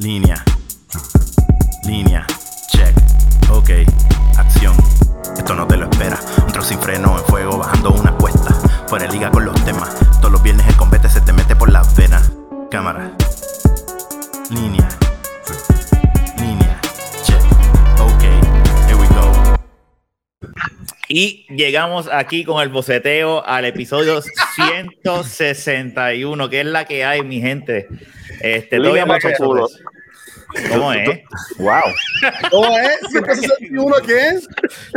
Línea. Línea. Check. Ok. Acción. Esto no te lo espera. Un trozo sin freno en fuego bajando una cuesta. Fuera de liga con los temas. Todos los viernes el combate se te mete por las venas. Cámara. Línea. Línea. Check. Ok. Here we go. Y llegamos aquí con el boceteo al episodio 161, que es la que hay, mi gente. Este, tu culo. ¿Cómo es? Wow. ¿Cómo es? 161, ¿qué es?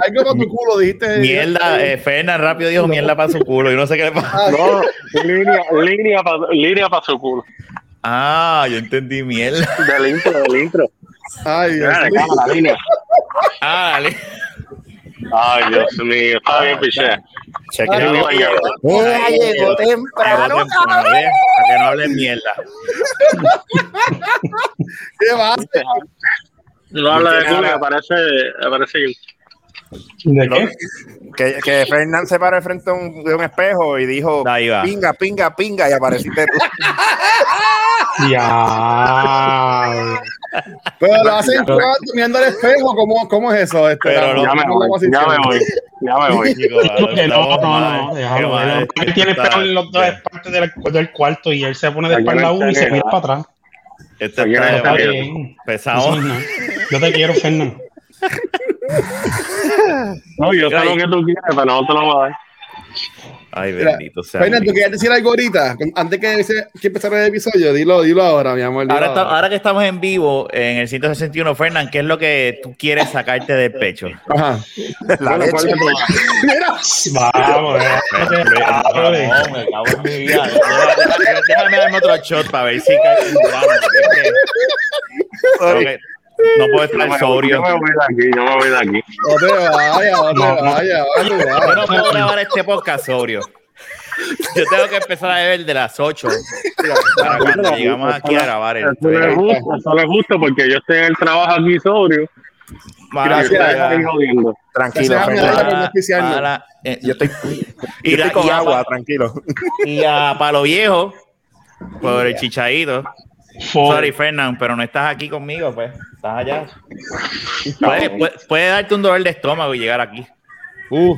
Algo para tu culo, dijiste. Mierda, eh, Fernan rápido dijo mierda para su culo. Yo no sé qué le pasa. Ah, No, línea, línea para línea pa su culo. Ah, yo entendí mierda. Del intro, del intro. Ay, Dios mío. cámara, línea. Ah, dale. Ay, Dios mío. Está bien, piché. Cheque. Llegó ay, ay. llegó temprano. Para que no hablen mierda. ¿Qué va? No habla de culo, me parece, me parece que ¿De qué? Que, que Fernán se paró frente a un, de un espejo y dijo Ahí va. pinga, pinga, pinga y apareciste tú. ya. Pero lo hacen mirando al espejo. ¿Cómo, cómo es eso? Este, Pero no, ya me voy, ya me voy, ya me voy. No, no, no. Él tiene espejo en los dos partes del, del cuarto y él se pone de espalda uno y se mira para atrás. No está. Pesado. Yo te quiero, Fernán. No, yo sé lo que tú quieres, pero no te lo voy a dar. Ay, Mira, bendito sea. Fernan, ¿tú querías decir algo ahorita? Antes que, que empezara el episodio, dilo, dilo ahora, mi amor. Ahora, está- ahora. ahora que estamos en vivo en el 161, Fernán, ¿qué es lo que tú quieres sacarte del pecho? Ajá. La. Mira, Vamos, déjate, padre. No, me cago en mi vida. Déjame, déjame darme otro shot para ver si cae no puedo Yo estar yo sobrio. me voy de aquí, yo me voy de aquí. no te vayas, no te No, no. vayas. vaya, Yo vaya. no puedo grabar este podcast sobrio. Yo tengo que empezar a beber de las 8 para cuando llegamos aquí a grabar el Eso es justo, eso es justo porque yo estoy en el trabajo aquí sobrio Gracias. ahí jodiendo. Tranquilo, eh, Yo estoy, y, yo la- estoy con y a agua, Pa- tranquilo. y a Palo Viejo por el chichadito. Sorry, Fernán, pero no estás aquí conmigo, pues. Estás allá. Puede, puede- puede darte un dolor de estómago y llegar aquí. Uh,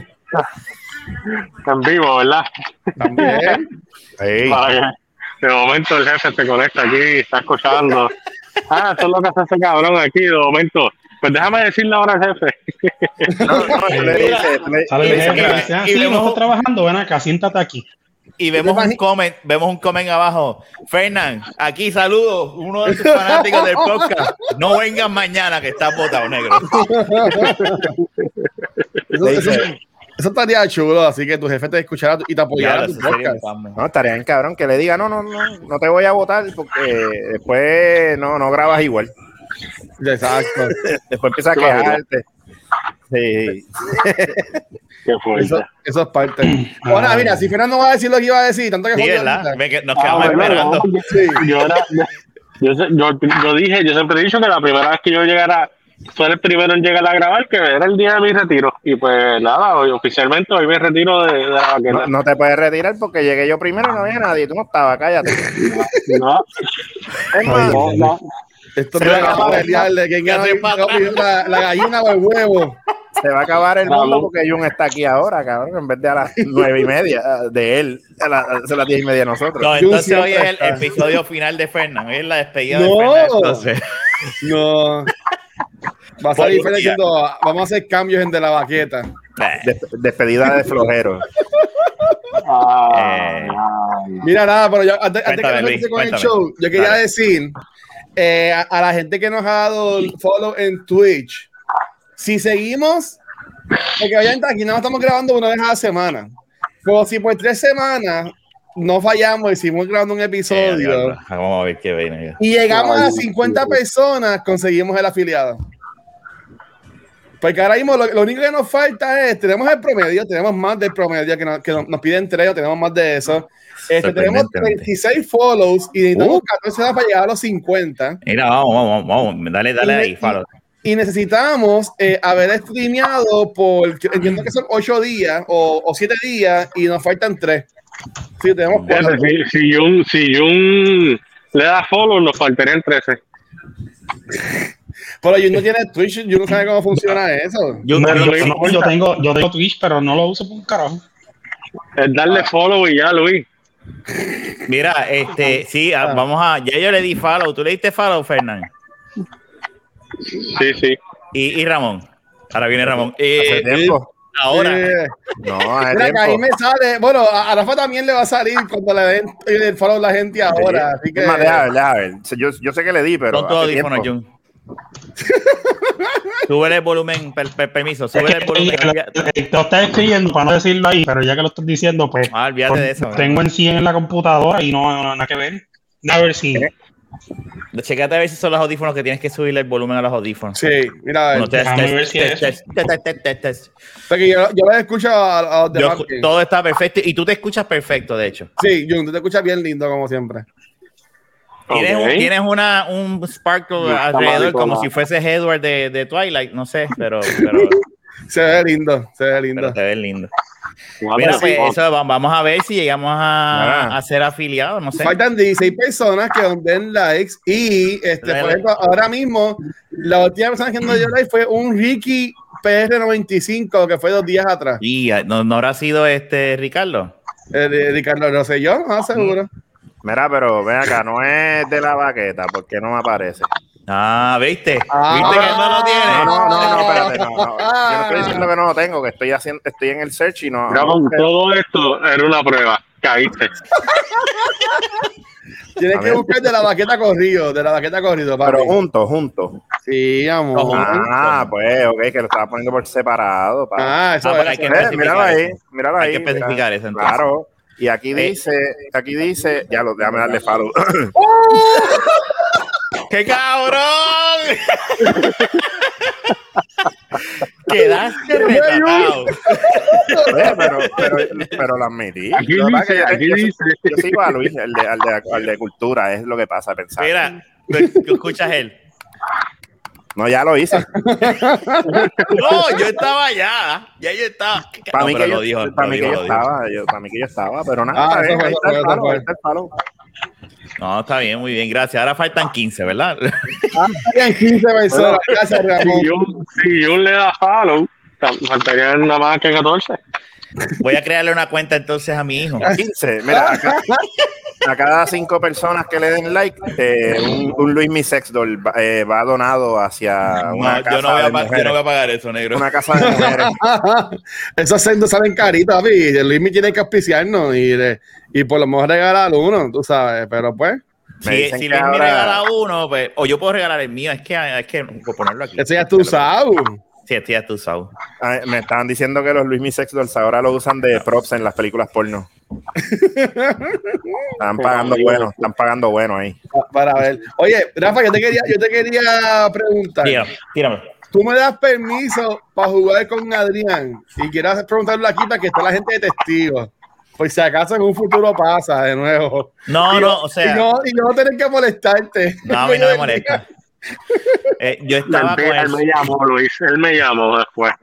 En vivo, ¿verdad? también. Sí. De momento el jefe se conecta aquí y está escuchando. Ah, esto es lo que hace ese cabrón aquí, de momento. Pues déjame decirle ahora al jefe. No, no, le dices, tú le- Y- tú y- Sale el jefe, y- dice, ah, y vemos- un comment, vemos un comment abajo. Fernán, aquí saludos, uno de tus fanáticos del podcast. No vengan mañana que estás botado negro. Eso, eso, eso estaría chulo, así que tu jefe te escuchara y te tu podcast. fan, No, estaría bien cabrón que le diga, no, no, no, no te voy a votar porque después no, no grabas igual. Exacto. Después empiezas a quejarte. Sí. Qué fuerte. Eso, eso es parte. Ahora, mira, si Fernando va a decir lo que iba a decir, tanto que Sí, que Nos Ah, quedamos bueno, esperando. no, Sí. yo, era, yo, sé- yo, yo dije, yo siempre he dicho que la primera vez que yo llegara, fue el primero en llegar a grabar, que era el día de mi retiro. Y pues nada, hoy oficialmente hoy me retiro de, de la No, te puedes retirar porque llegué yo primero y no había nadie. Tú no estabas, cállate. No, Es más, no, no. Esto Se va a acabar. pelear de quién gana la, la gallina o el huevo. se va a acabar el mundo porque Jun está aquí ahora, cabrón, en vez de a las nueve y media de él, a, la- a las diez y media de nosotros. No, entonces hoy es el episodio final de Fernán. Hoy es la despedida No. de Fernán. Entonces, No. Va a salir diciendo, vamos a hacer cambios en de la baqueta. Des- despedida de flojero. Ah, Eh. ay. Mira, nada, pero yo antes, antes que Cuéntame, nos Luis, con el cuéntame. show, yo quería Dale. decir eh, a, a la gente que nos ha dado el follow en Twitch, si seguimos, porque obviamente aquí nada más estamos grabando una vez a la semana, pero si por tres semanas no fallamos y seguimos grabando un eh, episodio diablo, vamos a ver qué viene. y llegamos a Ay, 50 sí. personas, conseguimos el afiliado. Porque ahora mismo lo, lo único que nos falta es, tenemos el promedio, tenemos más del promedio que nos, que nos, nos piden tres, o tenemos más de eso. Este, tenemos Sorprendentemente. 36 follows y necesitamos Uh. 14 horas para llegar a los 50. Mira, vamos, vamos, vamos. Dale, dale Y- ahí, Falo. Y necesitamos eh, haber streameado por, entiendo que son 8 días o, o 7 días y nos faltan 3. Sí, tenemos Fíjate, cuatro. Si, si Jun, si Jun le da follow, nos faltarían 13. Pero yo no tiene Twitch, yo no sé cómo funciona eso. Yo, yo, tengo, yo tengo Twitch, pero no lo uso por un carajo. Es darle follow y ya, Luis. Mira, este, sí, ah, vamos a. Ya yo le di follow. ¿Tú le diste follow, Fernán? Sí, sí. ¿Y, y Ramón? Ahora viene Ramón. Eh, tiempo? Ahora. Eh, No, hace mira que ahí tiempo. me sale. Bueno, a a Rafa también le va a salir cuando le den el follow a la gente ahora. Así que. Más, deja ver. Yo, yo sé que le di, pero. Con tu hace Súbele el volumen, per- per- permiso, que el volumen. lo, estás escribiendo para no decirlo ahí, pero ya que lo estás diciendo, pues. Ah, olvídate de eso. Tengo en 100 en la computadora y no, no nada que ver. A ver si. Checate a ver si son los audífonos que tienes que subirle el volumen a los audífonos. Sí, mira, a ver. Bueno, test, test, ver si test, es test, test, test, test, test. Porque yo, yo lo escucho a, a los demás. todo está perfecto y tú te escuchas perfecto, de hecho. Sí, Jun, tú te escuchas bien lindo como siempre. Tienes, un- Ok. tienes una, un sparkle No alrededor como no. si fuese Edward de, de Twilight, no sé, pero, pero, Se ve lindo, se ve lindo. te ves lindo. Vamos, Mira, pues eso, va- vamos a ver si llegamos a, Ah. a ser afiliados, no sé. Faltan 16 personas que nos den likes y, este, por ejemplo, ahora mismo, la última persona que nos dio like fue un Ricky PR95 que fue dos días atrás. Y ah, no, no habrá sido este Ricardo. Eh, Ricardo Rosselló, no seguro. Mira, pero ven acá, no es de la baqueta, porque no me aparece. Ah, ¿viste? Ah. ¿Viste que no lo tiene? No, no, no, no, espérate, no, no. Yo no estoy diciendo que no lo tengo, que estoy haciendo, estoy en el search y no. Ramón, todo esto era una prueba. Caíste. Tienes que buscar de la baqueta corrido, de la baqueta corrido, papi. Pero juntos, juntos. Sí, amor. Ah, pues, ok, que lo estaba poniendo por separado. pa. Ah, eso Ah, es. pero hay que Eh, especificar míralo ahí, eso. míralo ahí. Hay que especificar mira. eso, entonces. Claro. Y aquí Eh. dice, aquí dice, ya lo, déjame darle follow. ¡Qué cabrón! Quedaste retratado. Pero, pero, pero lo admití. Aquí Lo dice, que aquí yo, dice. yo sigo a Luis, el de, al de, al de cultura, es lo que pasa, pensar. Mira, tú escuchas él. No, ya lo hice. No, yo estaba allá. Ya yo estaba. Para No, mí pero que lo yo, dijo, para lo mí que dijo, yo lo dijo. estaba, yo, para mí que yo estaba, pero nada, Ah, bien, ahí está el fue. ahí está el follow. No, está bien, muy bien, gracias. Ahora faltan 15, ¿verdad? Ah, habían 15 personas. Gracias, Ramón. Si Jun, si Jun le da follow, faltarían nada más que 14. Voy a crearle una cuenta entonces a mi hijo. 15, mira, acá, a cada cinco personas que le den like, eh, un, un Luis Mi Sex Doll va, eh, va donado hacia una No, casa yo, no voy de a pa- yo mujeres. no voy a pagar eso, negro. Una casa de mujeres. Esos sendos salen caritos, papi. Luis me tiene que auspiciarnos y, de- y por lo menos regalar uno, tú sabes. Pero pues, Me Si, si Luis me ahora- regala uno, pues, o yo puedo regalar el mío, es que es que por ponerlo aquí. ese ya es tu usado. Sí, ya tú sabes. Ay, me estaban diciendo que los Luis Mi Sex Dolls ahora lo usan de props en las películas porno. Están pagando bueno, están pagando bueno ahí. Para ver. Oye, Rafa, yo te quería, yo te quería preguntar. Tírame, tírame. Tú me das permiso para jugar con Adrián y quiero hacer- preguntarle aquí para que esté la gente de testigo. Por si acaso en un futuro pasa de nuevo. No, Y no, yo- o sea, Y no, y no tener que molestarte. no, a mí no me molesta. Eh, yo estaba con él, el- me llamó, Luis. Él me llamó después.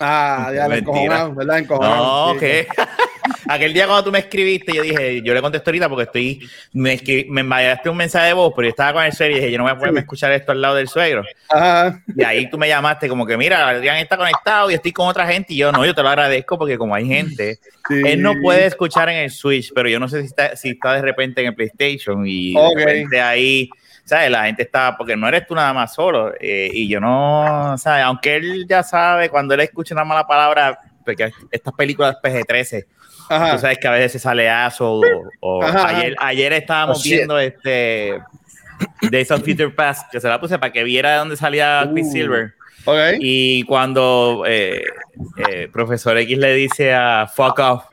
Ah, ya, le Mentira. encojonado, ¿verdad? Encojonado. No, Sí. que aquel día cuando tú me escribiste, yo dije, yo le contesto ahorita porque estoy, me, escri- me enviaste un mensaje de voz, pero yo estaba con el suegro y dije, yo no voy a poderme escuchar esto al lado del suegro. Ajá. Y ahí tú me llamaste como que, mira, Adrián está conectado y estoy con otra gente. Y yo, no, yo te lo agradezco porque como hay gente, Sí. él no puede escuchar en el Switch, pero yo no sé si está, si está de repente en el PlayStation y Ok. de repente ahí, ¿sabes? La gente está, porque no eres tú nada más solo. eh, y yo no, ¿sabes? Aunque él ya sabe, cuando él escucha una mala palabra, porque estas películas PG-13, Ajá. tú sabes que a veces se sale aso o, o ayer, ayer estábamos Oh, viendo este Days of Future Past, que se la puse para que viera de dónde salía Uh. Quicksilver. Ok. Y cuando eh, eh, Profesor X le dice a fuck off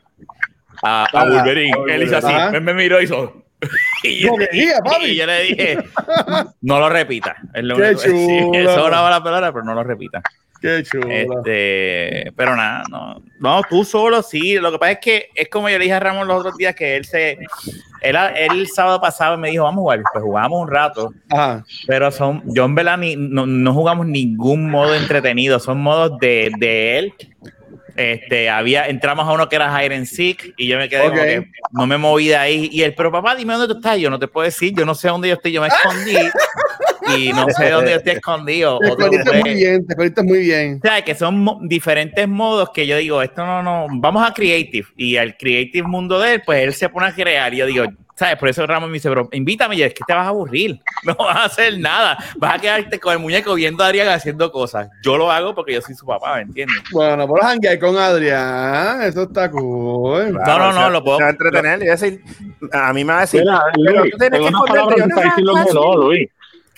a, a Wolverine, él hizo así, me, me miró y hizo. Y yo, le dije, no lo repita. Es lo Qué. Eso mala palabra, pero no lo repita. Qué. Este, pero nada, no, no, tú solo sí. Lo que pasa es que es como yo le dije a Ramón los otros días que él se, él, él el sábado pasado me dijo, vamos a jugar, pues jugamos un rato, Ajá. pero son, yo en verdad ni, no, no jugamos ningún modo entretenido, son modos de, de él. Este, había, entramos a uno que era hide and seek y yo me quedé como Ok. que no me moví de ahí. Y él, pero papá, dime dónde tú estás. Yo no te puedo decir, yo no sé dónde yo estoy, yo me escondí. y no sé dónde esté escondido. Te escondiste muy bien, te escondiste muy bien. o sea, que son mo- diferentes modos que yo digo, esto no, no, vamos a Creative. Y al Creative mundo de él, pues él se pone a crear. Y yo digo, ¿sabes? Por eso Ramón me dice, bro, invítame. Y yo, es que te vas a aburrir. No vas a hacer nada. Vas a quedarte con el muñeco viendo a Adrián haciendo cosas. Yo lo hago porque yo soy su papá, ¿me entiendes? Bueno, por janguear con Adrián, eso está cool. No, no, no, lo puedo- Se va a entretener y decir, a mí me va a decir, Mira, pero Luis, tú tienes en que otras esconder palabras, te está diciendo que no, Luis.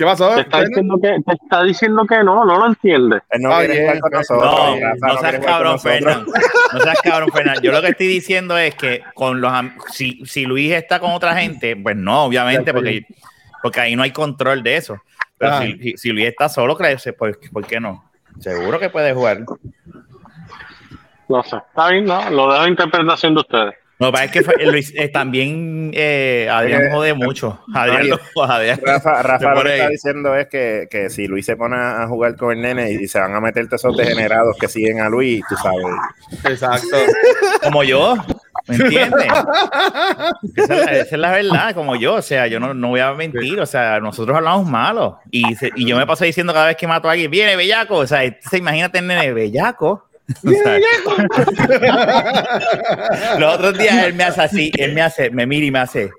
¿Qué pasó? Te está, diciendo que, te está diciendo que no, no lo entiendes. Él no Ah, con pues, nosotros. No, seas cabrón. Fernán. No seas cabrón, Fernán. Yo lo que estoy diciendo es que con los si, si Luis está con otra gente, pues no, obviamente, porque, porque ahí no hay control de eso. Pero Ah. si, si- Luis está solo, crece, pues, ¿por qué no? Seguro que puede jugar. No sé. Está bien, no, lo dejo a interpretación de ustedes. Que pasa es que fue- Luis eh, también eh, Adrián Eh, jode mucho. Adrián, no, lo- Adrián- Rafa, se Rafa lo que está diciendo es que, que si Luis se pone a jugar con el nene y se van a meter esos degenerados que siguen a Luis, tú sabes. Exacto. como yo, ¿me entiendes? Esa, es la- esa es la verdad, como yo, o sea, yo no, no voy a mentir, o sea, nosotros hablamos malo y, se- y yo me paso diciendo cada vez que mato a alguien, viene bellaco, o sea, entonces imagínate el nene bellaco. Los otros días él me hace así, él me hace, me mira y me hace,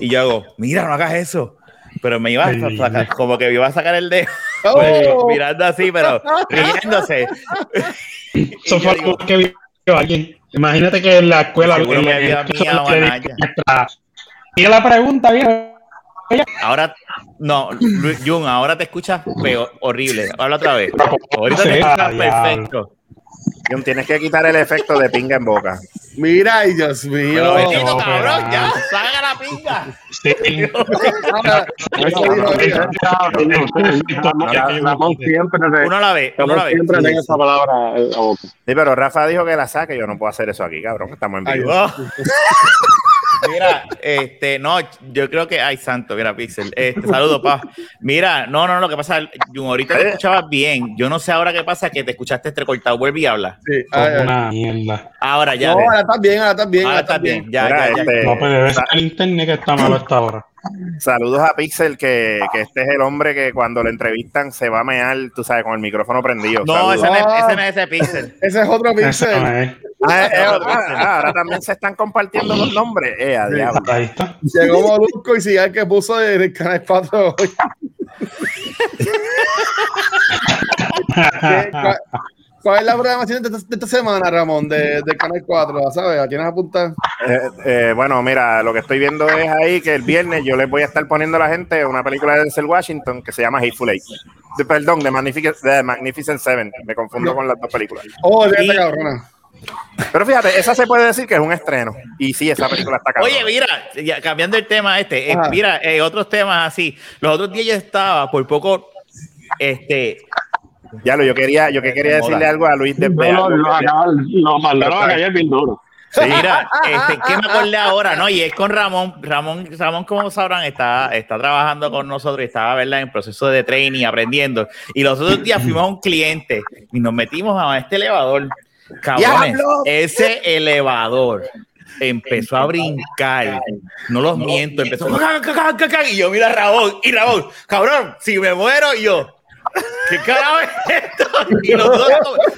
y yo hago, mira, no hagas eso. Pero me iba a sacar, como que me iba a sacar el dedo, Oh. mirando así, pero riéndose. Eso Y fue yo algo digo, que vio alguien. Imagínate que en la escuela. Seguro en Y la pregunta, bien. Ahora, no, Jun, ahora te escuchas peor, horrible. Habla otra vez. Ahorita te escuchas ah, perfecto. John, tienes que quitar el efecto de pinga en boca. Mira, ay Dios mío. Pero bendito, no, cabrón, pero- ya, salga la pinga. Sí. Uno la uno vez. siempre tenga esa palabra en la boca. Sí, pero Rafa dijo que la saque. Yo no puedo hacer eso aquí, cabrón. Estamos en Ay, vivo. Mira, este, no, yo creo que, ay, santo, mira, Pixel, este, saludo, pa. Mira, no, no, lo que pasa, Jun, ahorita te Eh. escuchabas bien. Yo no sé ahora qué pasa, que te escuchaste entrecortado. Vuelve y habla. Sí, ay. Una mierda. Ahora ya. No, ahora estás bien, ahora estás bien. ahora estás bien. Ya, Mira, ya, ya. este, No, pero debe ser el internet que está malo hasta ahora. Saludos a Pixel, que, que este es el hombre que cuando lo entrevistan se va a mear, tú sabes, con el micrófono prendido. No, ese no, es, ese no es ese Pixel. Ese es otro pixel. es. Ah, eh, ah, ah, ahora también se están compartiendo los nombres. Eh, a diablo. Ahí está. Llegó Molusco y sigue el que puso en el canal 4 hoy. ¿Qué- cuál, es la programación de esta, de esta semana, Ramón, de, del canal 4? ¿Sabes? ¿A tienes apuntar? Eh, eh, bueno, mira, lo que estoy viendo es ahí que el viernes yo les voy a estar poniendo a la gente una película de Denzel Washington que se llama Hateful Eight. De- perdón, de Magnificent, de Magnificent Seven. Me confundo con las dos películas. Oh, de esta cabrona. Pero fíjate, esa se puede decir que es un estreno. Y sí, esa película está cabrón. Oye, mira, ya, cambiando el tema este, eh, mira, eh, otros temas así. Los otros días yo estaba por poco, este, Ya lo, yo quería, yo que quería decirle algo a Luis de No, algo lo, lo mandaron a callar bien duro. mira, este, ¿qué me acordé ahora? No, y es con Ramón. Ramón, Ramón, como sabrán, está, está trabajando con nosotros y estaba, ¿verdad? En proceso de training, aprendiendo. Y los otros días fuimos a un cliente y nos metimos a este elevador. Cabrones, ese elevador empezó a brincar. No los miento, empezó. Y yo, mira a Ramón, y Ramón, cabrón, si me muero, y yo. ¿Qué carajo es esto? Y los dos,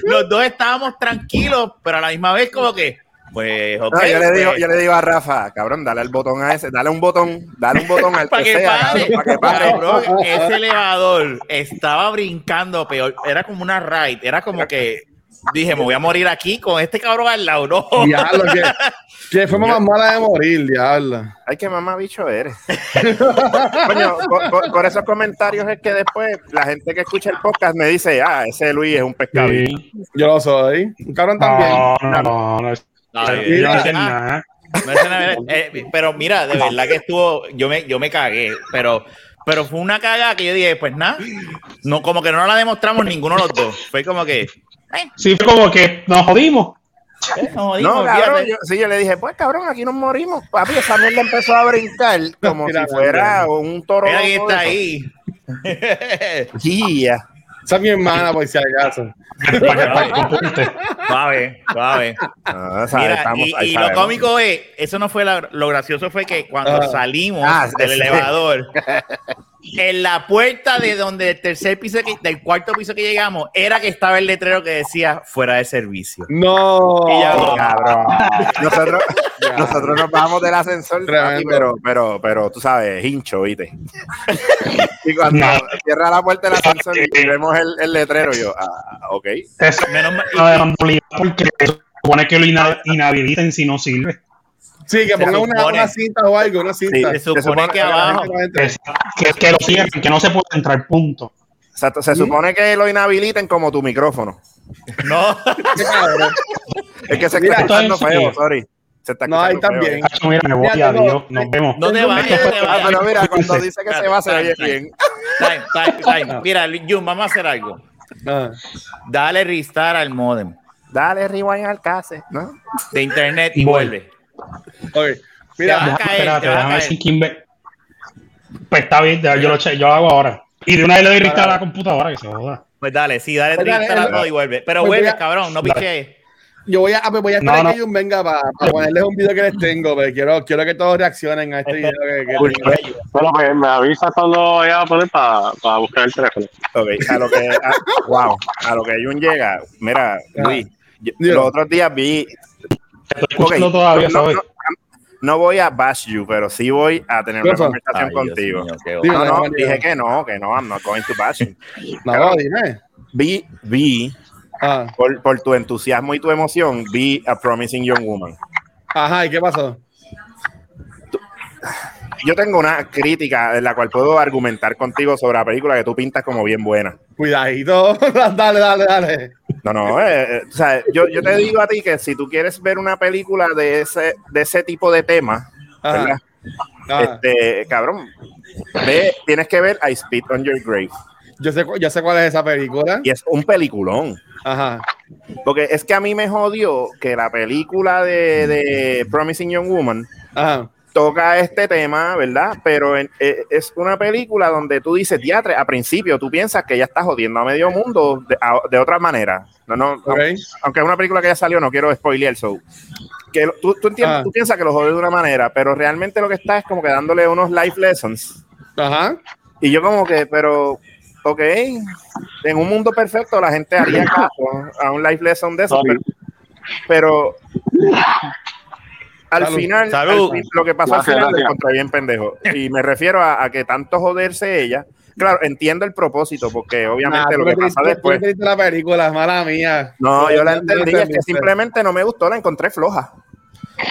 los dos estábamos tranquilos, pero a la misma vez, como que, pues, ok. No, yo, le pues, digo, yo le digo a Rafa, cabrón, dale el botón a ese, dale un botón, dale un botón al para que, que sea, pare, para que pare. Cabrón, ese elevador estaba brincando peor, era como una ride, era como que dije, me voy a morir aquí con este cabrón al lado, no. Diablo, que, que fue más mala de morir, diablo. Ay, qué mamá bicho eres. Coño, por, por- por esos comentarios es que después la gente que escucha el podcast me dice, ah, ese Luis es un pescado. Sí. Yo lo soy. Un cabrón también. No, no, no. no. No ah, no es nada, eh, pero mira, de verdad que estuvo, yo me, yo me cagué, pero, pero fue una cagada que yo dije, pues nada, no, como que no la demostramos ninguno de los dos. Fue como que, eh, Sí, fue como que nos jodimos. eh, nos jodimos, No, cabrón, yo, sí, yo le dije, pues cabrón, aquí nos morimos. Papi, esa mierda empezó a brincar como Mira, si fuera un toro. Mira loco está ahí. Yeah. Esa es mi hermana, por si acaso. Para que, para que apunte. Suave, suave. Ah, sabe, Mira, estamos- y, ahí y lo cómico es, eso no fue la- lo gracioso fue que cuando Ah. salimos Ah, del elevador, en la puerta de donde el tercer piso, que- del cuarto piso que llegamos, era que estaba el letrero que decía fuera de servicio. No. Y ya, Cabrón. Nosotros, nosotros nos bajamos del ascensor, papi, pero, pero, pero tú sabes, hincho, ¿viste? Y cuando No. cierra la puerta del ascensor y vemos el, el letrero, yo, ah, ok. Eso Menos mal- porque se supone que lo ina- inhabiliten si no sirve. Sí, que Se pongan una, una cinta o algo, una cinta. se supone, supone que que abajo. Que, que lo cierren, que no se puede entrar, punto. Exacto, se supone que lo inhabiliten como tu micrófono. No. Es que se Mira, está es- feo, sorry. Se está No, ahí feo. también. Hacho, mira, me voy, Ya adiós, nos vemos. no te vayas, no te Ah, vayas. pero mira, cuando dice que se va, se oye bien. time, time, time. Mira, Jun, vamos a hacer algo. Ah. Dale restart al modem Dale rewind al case, ¿no? de internet y vuelve. Ok. Te Mira, Deja- caer, espérate, déjame ver caer. si Kimber. Pues está bien, yo lo, che- yo lo hago ahora. Y de una vez le doy a la computadora que se joda. Pues dale, sí, dale Pues dale, restart a dale. todo y vuelve. Pero Pues vuelve, cabrón, no piches. yo voy a, ah, pues voy a esperar No, Jun venga para ponerles un video que les tengo, pero quiero, quiero que todos reaccionen a este video que, que Uy. Bueno, pues me avisa cuando vaya a poner para buscar el teléfono. Ok, a lo que, a, wow, a lo que Jun llega, mira, Luis, yo- los otros días vi, Estoy todavía, no, ¿sabes? no, no voy a bash you, pero sí voy a tener ¿Qué una conversación Ay, contigo. mío. No, no, Dime, dije que no, que no, I'm not going to bash you. No, dime. Vi, vi, Ah. por, por tu entusiasmo y tu emoción, vi a Promising Young Woman. Ajá, ¿y qué pasó? Yo tengo una crítica en la cual puedo argumentar contigo sobre la película que tú pintas como bien buena. Cuidadito. dale, dale, dale. No, no, eh, eh, o sea, yo, yo te digo a ti que si tú quieres ver una película de ese, de ese tipo de tema, Ajá. ¿verdad? Este, cabrón, ve, tienes que ver I Spit on Your Grave. yo, sé, yo sé cuál es esa película. Y es un peliculón. Ajá. Porque es que a mí me jodió que la película de, de Promising Young Woman Ajá. Toca este tema, ¿verdad? Pero en- eh, es una película donde tú dices, teatro, a principio tú piensas que ella está jodiendo a medio mundo de, a- de otra manera. No, no, Ok. aunque es una película que ya salió, no quiero spoilear, so. Que lo- tú, tú, entiendes- Ah. tú piensas que lo jode de una manera, pero realmente lo que está es como que dándole unos life lessons. Ajá. Y yo como que, pero, ok, en un mundo perfecto la gente haría caso a un life lesson de eso, pero al Salud. final, Salud. al fin- lo que pasó Gracias, al final lo encontré bien pendejo. Y me refiero a, a que tanto joderse ella, claro, entiendo el propósito, porque obviamente Nah, lo que pasa después... la película, mala mía. No, yo la entendí, es que simplemente no me gustó, la encontré floja.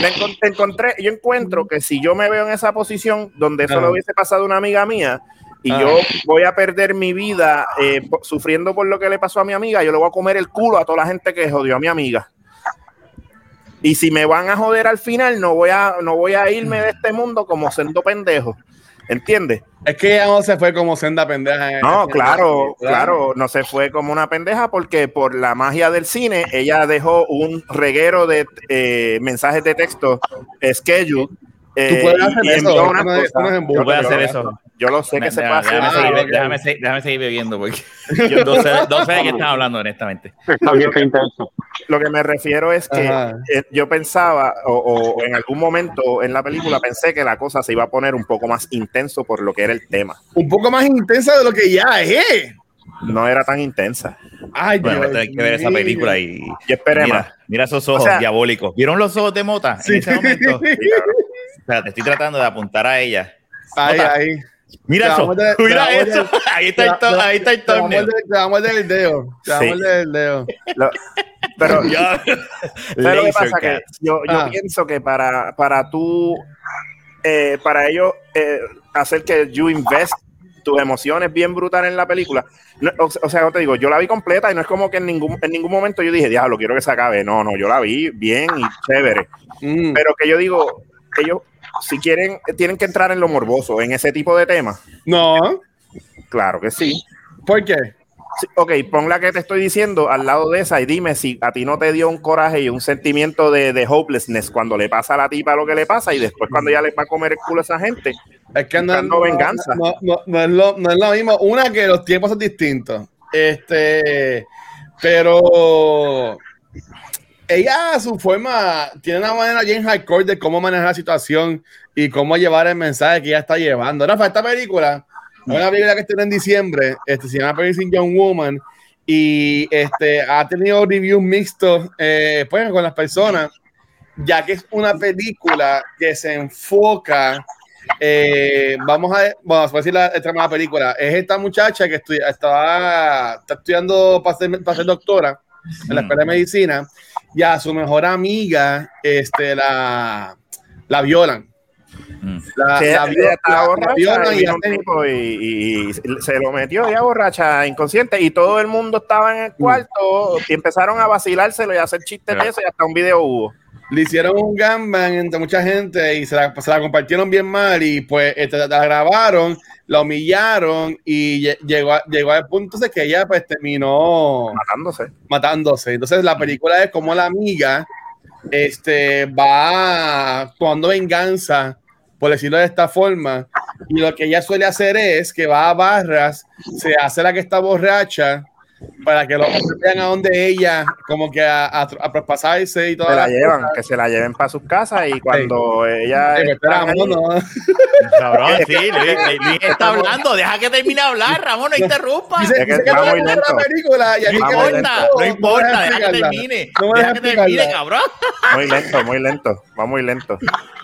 La encon- encontré, yo encuentro que si yo me veo en esa posición donde eso le hubiese pasado a una amiga mía y yo voy a perder mi vida eh, sufriendo por lo que le pasó a mi amiga, yo le voy a comer el culo a toda la gente que jodió a mi amiga. Y si me van a joder al final, no voy a, no voy a irme de este mundo como siendo pendejo. ¿Entiendes? Es que ella no se fue como senda pendeja. en No, esa claro, claro, no se fue como una pendeja porque por la magia del cine ella dejó un reguero de eh, mensajes de texto schedule. Eh, Tú puedes hacer y eso, no no Yo puedes hacer eso. Yo lo sé que se puede Déjame, Ah, seguir, ok. déjame seguir- déjame seguir bebiendo porque yo no sé, no sé de qué están hablando, honestamente. Está bien está intenso. Lo que me refiero es que eh, yo pensaba, o, o en algún momento en la película pensé que la cosa se iba a poner un poco más intenso por lo que era el tema. Un poco más intensa de lo que ya es. No era tan intensa. Ay, Bueno, Dios voy a tener que ver esa película y Yo esperé más. mira, mira esos ojos O sea- diabólicos. ¿Vieron los ojos de Mota Sí. en ese momento? Cabrón. Espérate, estoy tratando de apuntar a ella. Ahí, ahí. Mira Te eso, te mira eso. Ahí está el, to- ahí está el Te thumbnail. te vamos a morder el dedo. Te vamos a Sí. morder el dedo. Pero Ya. ¿Sabes lo que pasa? Que yo, yo Ah. pienso que para, para tú, eh, para ellos eh, hacer que you invest tus emociones bien brutales en la película. no- o, o sea, yo te digo, yo la vi completa y no es como que en ningún, en ningún momento yo dije, diablo, quiero que se acabe. No, no, yo la vi bien y chévere. Mm. Pero que yo digo, ellos, si quieren, tienen que entrar en lo morboso, en ese tipo de temas. No. Claro que sí. ¿Por qué? Sí, Ok, pon la que te estoy diciendo al lado de esa y dime si a ti no te dio un coraje y un sentimiento de, de hopelessness cuando le pasa a la tipa lo que le pasa y después cuando ya le va a comer el culo a esa gente. Es que no, venganza. No, no- no es lo, no es lo mismo. Una que los tiempos son distintos. Este, pero ella a su forma tiene una manera bien hardcore de cómo manejar la situación y cómo llevar el mensaje que ella está llevando. Rafa, esta película una película que estrena en diciembre, este, se llama Promising Young Woman, y este, ha tenido reviews mixtos eh, pues, con las personas, ya que es una película que se enfoca, eh, vamos a, vamos a decir la, trama de la película, es esta muchacha que estudia, estaba, está estudiando para ser, para ser doctora en la escuela de medicina, y a su mejor amiga este, la, la violan. Mm. La, la borracha y y vino un hacen- tipo y, y- y se lo metió ya borracha, inconsciente, y todo el mundo estaba en el cuarto y empezaron a vacilárselo y a hacer chistes de eso y hasta un video hubo. le hicieron un gangbang entre mucha gente y se la, se la compartieron bien mal y pues este, la grabaron, la humillaron y lle- llegó, a- llegó al punto de que ella pues terminó matándose. matándose. Entonces la película es como la amiga este, va actuando venganza, por decirlo de esta forma, y lo que ella suele hacer es que va a barras, se hace la que está borracha para que los hombres vean a donde ella, como que a, a, a traspasarse y toda Se la llevan, que se la lleven para sus casas y cuando ella. Sí, pues, ahí- Ramón, no. Cabrón, sí, Luis, Luis- está hablando. Deja que termine de hablar, Ramón, no interrumpa. Dice, Es que dice que va no la película y importa, no importa, deja deja que termine. No me Deja que termine, cabrón. Muy lento, muy lento, va muy lento.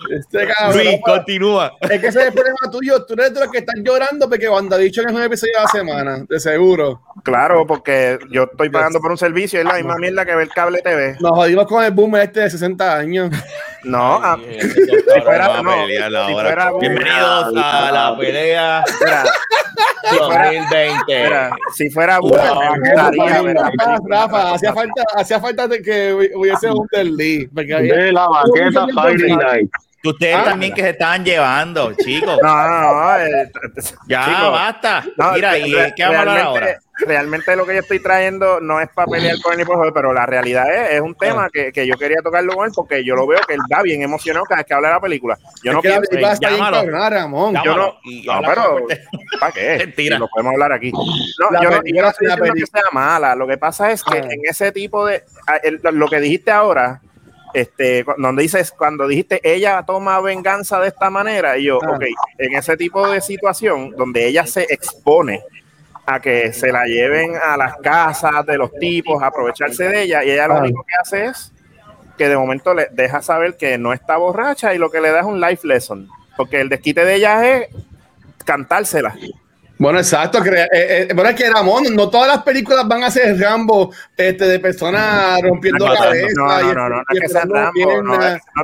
Este cabrón, Luis, continúa. Es que ese es el problema tuyo. Tú eres de los que están llorando porque cuando ha dicho que es un episodio a la semana, de seguro. Claro, porque yo estoy pagando por un servicio, es la misma mierda que ver cable TV. Nos jodimos con el boom este de 60 años. No, ah, Ay, estos cabrones fuera- no, si fuera- Bienvenidos a la pelea mira, si fuera, 2020. mira, si fuera Wow. bueno, me gustaría ver la Rafa, hacía falta, hacía falta de que hubiese un Lee. Porque De la baqueta Friday Night. Que Ustedes Ah. también que se estaban llevando, chicos. No, no, no. eh, Ya, chicos, basta. no, Mira, re- ¿y de qué vamos a hablar ahora? Realmente lo que yo estoy trayendo no es para pelear con él ni por joder, pero la realidad es, es un Ah. tema que, que yo quería tocarlo con él porque yo lo veo que él va bien emocionado cada vez que habla de la película. Yo no es está bien llámalo. Ramón. Yo no, no, pero. ¿para qué? Mentira. Si lo podemos hablar aquí. No, La yo no, diciendo que película. sea mala. Lo que pasa es que Ah. en ese tipo de el- lo que dijiste ahora, este, donde dices cuando dijiste ella toma venganza de esta manera, y yo, ok, en ese tipo de situación donde ella se expone a que se la lleven a las casas de los tipos, a aprovecharse de ella, y ella lo único que hace es que de momento le deja saber que no está borracha y lo que le da es un life lesson, porque el desquite de ella es cantársela. Bueno, exacto. crea- eh, eh, bueno, es que Ramón, no todas las películas van a ser Rambo este, de personas rompiendo No, cabezas. No, no, no, no, no, y es que sean Rambo, no,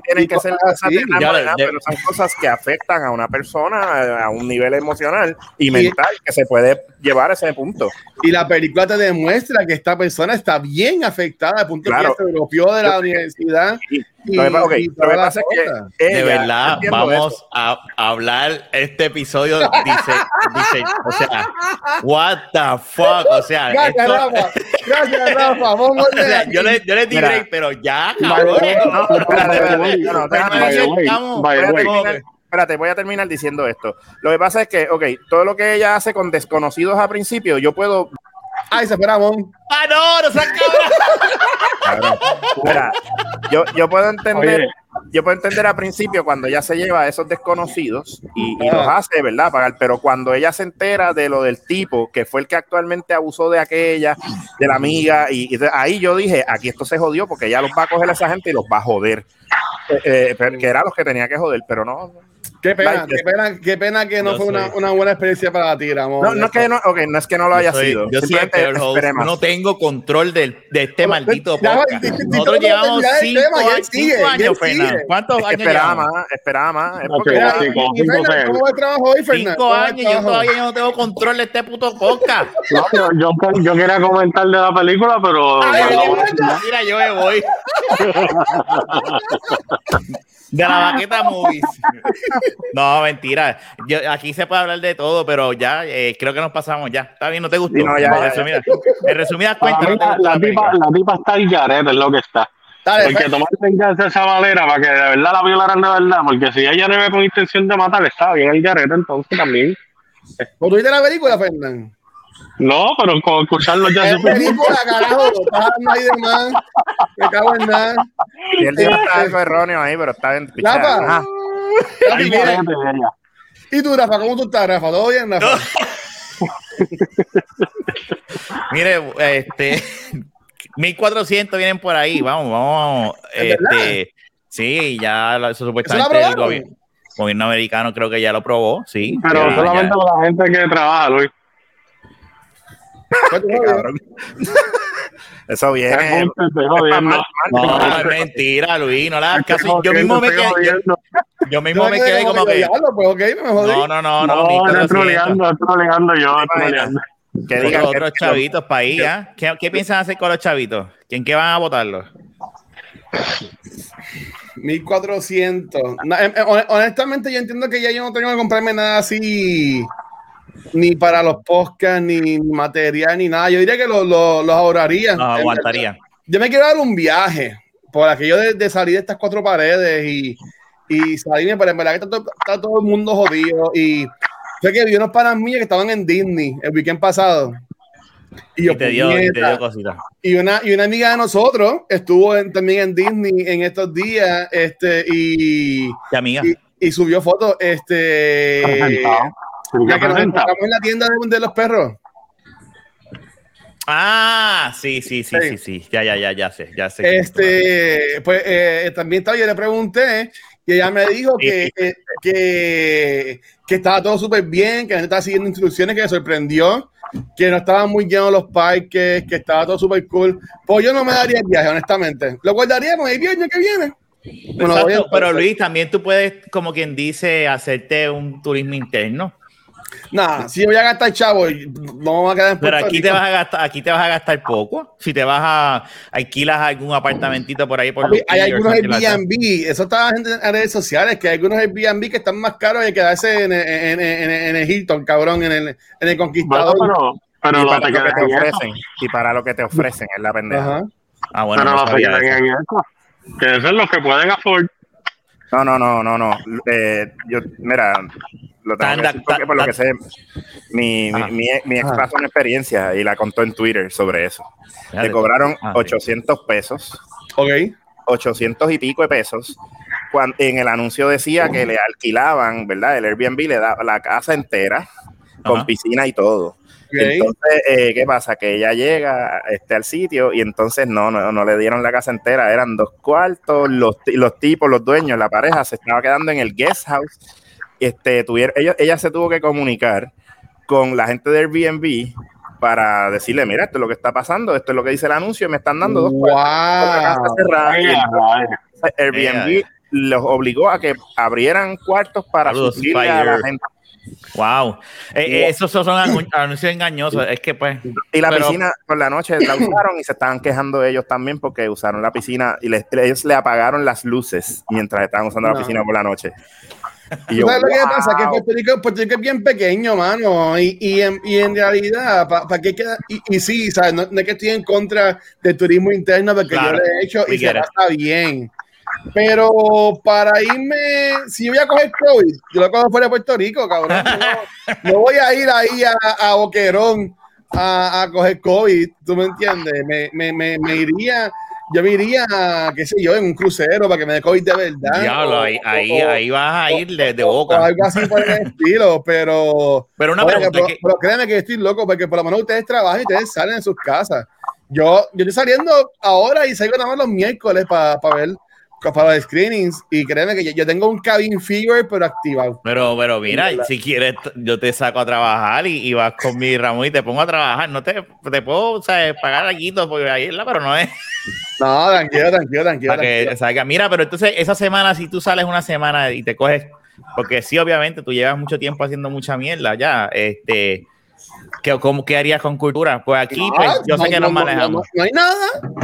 tienen que ser cosas así. de Rambo, pero son cosas que afectan a una persona eh, a un nivel emocional y mental que se puede llevar a ese punto. Y la película te demuestra que esta persona está bien afectada al punto Claro. que se dropeó de la universidad. Y Y, lo que, pa- ok, y lo todas que las pasa es que cosas. De verdad, vamos a hablar este episodio. Dice, dice, o sea, what the fuck, o sea, Gracias, esto- Rafa. Gracias, Rafa. Vamos a o sea, volver yo le, yo le di Mira. break, pero ya. No, no, no, no terminar- espérate, voy a terminar diciendo esto. Lo que pasa es que, ok, todo lo que ella hace con desconocidos a principio, yo puedo Ay, se fue Ramón. Ah, no, no seas cabrón. Mira, yo, yo puedo entender, Oye. yo puedo entender al principio cuando ella se lleva a esos desconocidos y, y los hace, ¿verdad? Pagar, pero cuando ella se entera de lo del tipo que fue el que actualmente abusó de aquella, de la amiga, y, y de- ahí yo dije, aquí esto se jodió porque ella los va a coger a esa gente y los va a joder. Eh, eh, pero- que era los que tenía que joder, pero no. Qué pena, Like qué pena, qué pena que no Yo fue una, buena experiencia para ti, Ramón. No, no es que no, okay, no es que no lo haya Yo soy- sido. Yo soy el Simplemente peor host. esperemos. No tengo control del, de este maldito podcast. Nosotros llevamos cinco, años- sigue, cinco años, Fernando. sigue. ¿Cuántos Es que años esperaba llevamos? más, esperaba más. Cinco Fernan, pesos. ¿Cómo va el trabajo hoy, Fernan? Cinco ¿Cómo va el años y yo todavía no tengo control de este puto podcast. No, yo, yo, yo quería comentar de la película, pero. Mira, yo me voy. De la baqueta movies. No, mentira. Yo, aquí se puede hablar de todo, pero ya eh, creo que nos pasamos ya. Está bien, no te gustó. Sí, no, ya, en, ya, resumidas, en resumidas para cuentas, no la, la la tipa, la tipa está al garete, es lo que está. Dale, Porque Fer- tomar venganza esa manera para que de verdad la violaran de verdad, porque si ella no iba con intención de matar, estaba bien el garete, entonces también. ¿O tú viste la película, Fernan? No, pero con escucharlo ya supe. película, carajo. Hablando ahí de más. Me cago en nada. Y él dijo está algo erróneo ahí, pero está bien. Ella. ¿Y tú, Rafa? ¿Cómo tú estás, Rafa? ¿Todo bien, Rafa? Mire, este 1400 vienen por ahí, vamos, vamos. ¿Es Este, sí, ya lo- eso supuestamente ¿Eso lo el gobierno americano creo que ya lo probó, sí. Pero Ya- solamente ya- para la gente que trabaja, Luis. Qué cabrón. Eso viene. No, es mentira, Luis, no la caso. Yo mismo me quedé, yo, mismo me quedé como que. pues ok, me jodí. No, no, no, no, No, estoy 1400. troleando, estoy troleando yo, troleando. que Otro- digan que- otros chavitos para ahí, ¿ah? ¿Qué, ¿Qué piensan hacer con los chavitos? ¿Quién qué van a votarlos? 1400. Na- em, em, hon- honestamente, yo entiendo que ya yo no tengo que comprarme nada así, ni para los podcasts, ni material, ni nada. Yo diría que lo- lo- los ahorraría. No, aguantaría. Yo me quiero dar un viaje por aquello de, de salir de estas cuatro paredes y, y salirme, pero en verdad que está todo, está todo el mundo jodido. Y fue que vi unos panas míos que estaban en Disney el weekend pasado. Y yo, Y te dio, y te dio cositas. Y una, y una amiga de nosotros estuvo en- también en Disney en estos días este, y, ¿Qué amiga? y, y subió fotos. Este, ya que nos encontramos en la tienda de, de los perros. Ah, sí, sí, sí, Sí. sí. Ya, ya, ya, ya sé, ya sé. Este, pues eh, también estaba, yo le pregunté y ella me dijo que, que, que, que estaba todo súper bien, que la gente estaba siguiendo instrucciones, que me sorprendió, que no estaban muy llenos los parques, que estaba todo súper cool. Pues yo no me daría el viaje, honestamente. Lo guardaríamos el año que viene. Bueno, Exacto, pero Luis, también tú puedes, como quien dice, hacerte un turismo interno. Nada, si yo voy a gastar chavo, no me voy a quedar en Pero aquí te vas a gastar, aquí te vas a gastar poco. Si te vas a alquilas algún apartamentito por ahí por Papi, hay algunos. Airbnb, eso estaba en redes sociales, que hay algunos Airbnb que están más caros de quedarse en, en, en, en, en el Hilton, cabrón, en el, en el Bueno, Conquistador. pero, pero y para lo que te ofrecen. Y para lo que te ofrecen es la pendeja. Ajá. Ah, bueno, Pero no en eso. Que eso es lo que pueden afford. No, no, no, no, no. Eh, yo, mira, lo tengo que decir porque por lo que sé, mi, mi, Ajá. mi, mi ex Ajá. pasó una experiencia y la contó en Twitter sobre eso. Le cobraron Ah, sí. 800 pesos, Ok. 800 y pico de pesos. Cuando en el anuncio decía que le alquilaban, ¿verdad? El Airbnb le daba la casa entera con Ajá. piscina y todo. Entonces, eh, ¿qué pasa? Que ella llega este, al sitio y entonces no, no, no le dieron la casa entera, eran dos cuartos, los, los tipos, los dueños, la pareja se estaba quedando en el guest house. Este, tuvieron, ella, ella se tuvo que comunicar con la gente de Airbnb para decirle, mira, esto es lo que está pasando, esto es lo que dice el anuncio, y me están dando dos cuartos, la casa Wow. cerrada. Y Ay, entonces ay. Airbnb los obligó a que abrieran cuartos para suplirle a la gente. Wow. Eh, eh, esos son anu- anuncios engañosos. Es que, pues. Y la Pero- piscina por la noche la usaron y se estaban quejando ellos también porque usaron la piscina y les- ellos le apagaron las luces mientras estaban usando No. la piscina por la noche. Y ¿Tú yo, ¿Sabes lo que wow. pasa? Que Puerto Rico, Puerto Rico es bien pequeño, mano. Y, y, en, y en realidad, ¿para qué queda? Y, y sí, ¿sabes? No, no es que estoy en contra del turismo interno, porque Claro. yo lo he hecho y se pasa bien. Pero para irme, si yo voy a coger COVID, yo lo cojo fuera de Puerto Rico, cabrón. No, no voy a ir ahí a, a Boquerón a, a coger COVID, ¿tú me entiendes? Me, me, me, me iría, yo me iría, qué sé yo, en un crucero para que me dé COVID de verdad. Diablo, o- ahí, ahí, o- ahí vas a ir de, de o- boca. o algo así por el estilo, pero, Pero una oye, pregunta pero, que- pero créeme que estoy loco porque por lo menos ustedes trabajan y ustedes salen de sus casas. Yo, yo estoy saliendo ahora y salgo nada más los miércoles para ver para los screenings y créeme que yo, yo tengo un cabin fever pero activado. Pero, pero mira, si quieres, yo te saco a trabajar y, y vas con mi Ramón y te pongo a trabajar. No te, te puedo o sea, pagar aquí, porque ahí es la, pero no es. No, tranquilo, tranquilo, tranquilo. Para que tranquilo. salga. Mira, pero entonces esa semana, si tú sales una semana y te coges, porque sí, obviamente tú llevas mucho tiempo haciendo mucha mierda ya, este, ¿qué, cómo, ¿qué harías con cultura? Pues aquí, pues, Ah, yo sé que nos no, manejamos. No, no hay nada,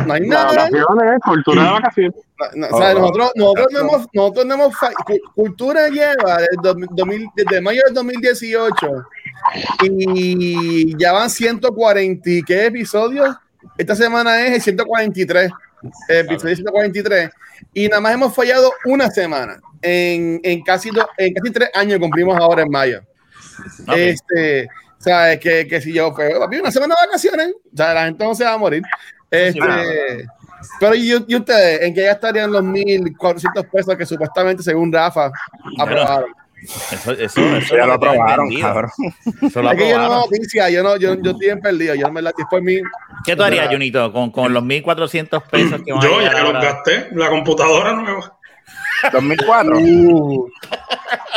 no hay nada. vacaciones, cultura de vacaciones. No, o sea, nosotros, nosotros, no no. hemos, nosotros no cu- Cultura lleva desde, 2000 desde mayo del 2018 y ya van 140 y qué episodios. Esta semana es el 143, el episodio 143 y nada más hemos fallado una semana en, en casi do- en casi tres años cumplimos ahora en mayo. Ok. Este, o sea, es que, que si yo, pues, papi, una semana de vacaciones, o sea, la gente no se va a morir. Este, pero ¿y, y ustedes, ¿en qué ya estarían los 1.400 pesos que supuestamente, según Rafa, aprobaron? Eso, eso, eso ya lo aprobaron, cabrón. Eso lo Es que yo no noticias, yo, no, yo, yo estoy en perdido. Yo me la por mí. ¿Qué tú harías, Junito, con, con los 1.400 pesos que van a Yo llegar ya los gasté. La computadora nueva. 2004. Uh,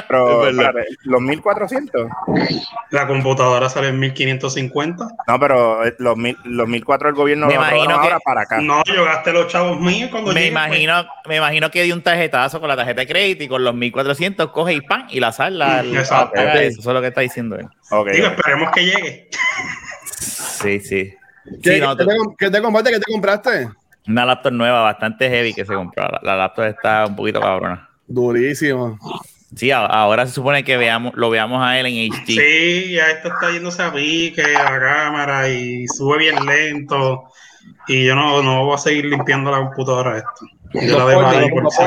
Pero, espérate, los 1400. La computadora sale en 1550. No, pero eh, los, mil, los 1004 el gobierno Me lo imagino que- ahora para acá. No, yo gasté los chavos míos cuando Me llegué, pues. imagino, me imagino que di un tarjetazo con la tarjeta de crédito y con los 1400 coge y pan y la sal, la, la- Exacto. eso, es lo que está diciendo él. Ok. pues. Digo, esperemos que llegue. Sí, sí. ¿Qué, Sí, no, qué te, com- qué te compraste? ¿Qué te compraste? Una laptop nueva, bastante heavy que se compró. La, la laptop está un poquito cabrona. Durísimo. Sí, ahora se supone que veamos, lo veamos a él en HD. Sí, ya esto está yéndose a pique a la cámara y sube bien lento. Y yo no, no voy a seguir limpiando la computadora esto. Yo la dejo ahí por si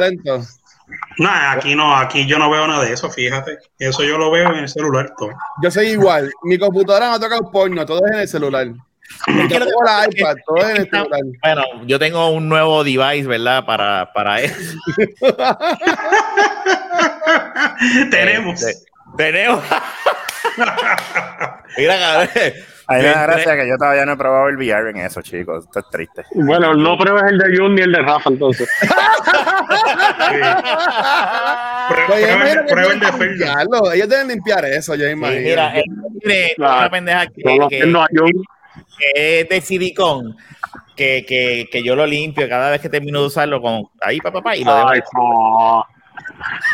lento. Nah, aquí no, aquí yo no veo nada de eso, fíjate. Eso yo lo veo en el celular todo. Yo soy igual. Mi computadora no toca un porno, todo es en el celular. Es que lo que Tengo la pasa es que- iPad, todo es en el está- celular. Bueno, yo tengo un nuevo device, ¿verdad? Para, para eso. Tenemos. Este, tenemos. Mira, cabrón. A mí me Yo da entré- gracia que yo todavía no he probado el VR en eso, chicos. Esto es triste. Bueno, no pruebes el de Jun ni el de Rafa, entonces. Prue- Pues prueben de limpiarlo. Ellos deben limpiar eso, yo Sí, imagino. mira, eh, tiene Claro. una pendeja que, que- viendo a Jun. Que es de silicón. Que, que, que yo lo limpio cada vez que termino de usarlo con ahí, papá, pa, y lo dejo Ay, no.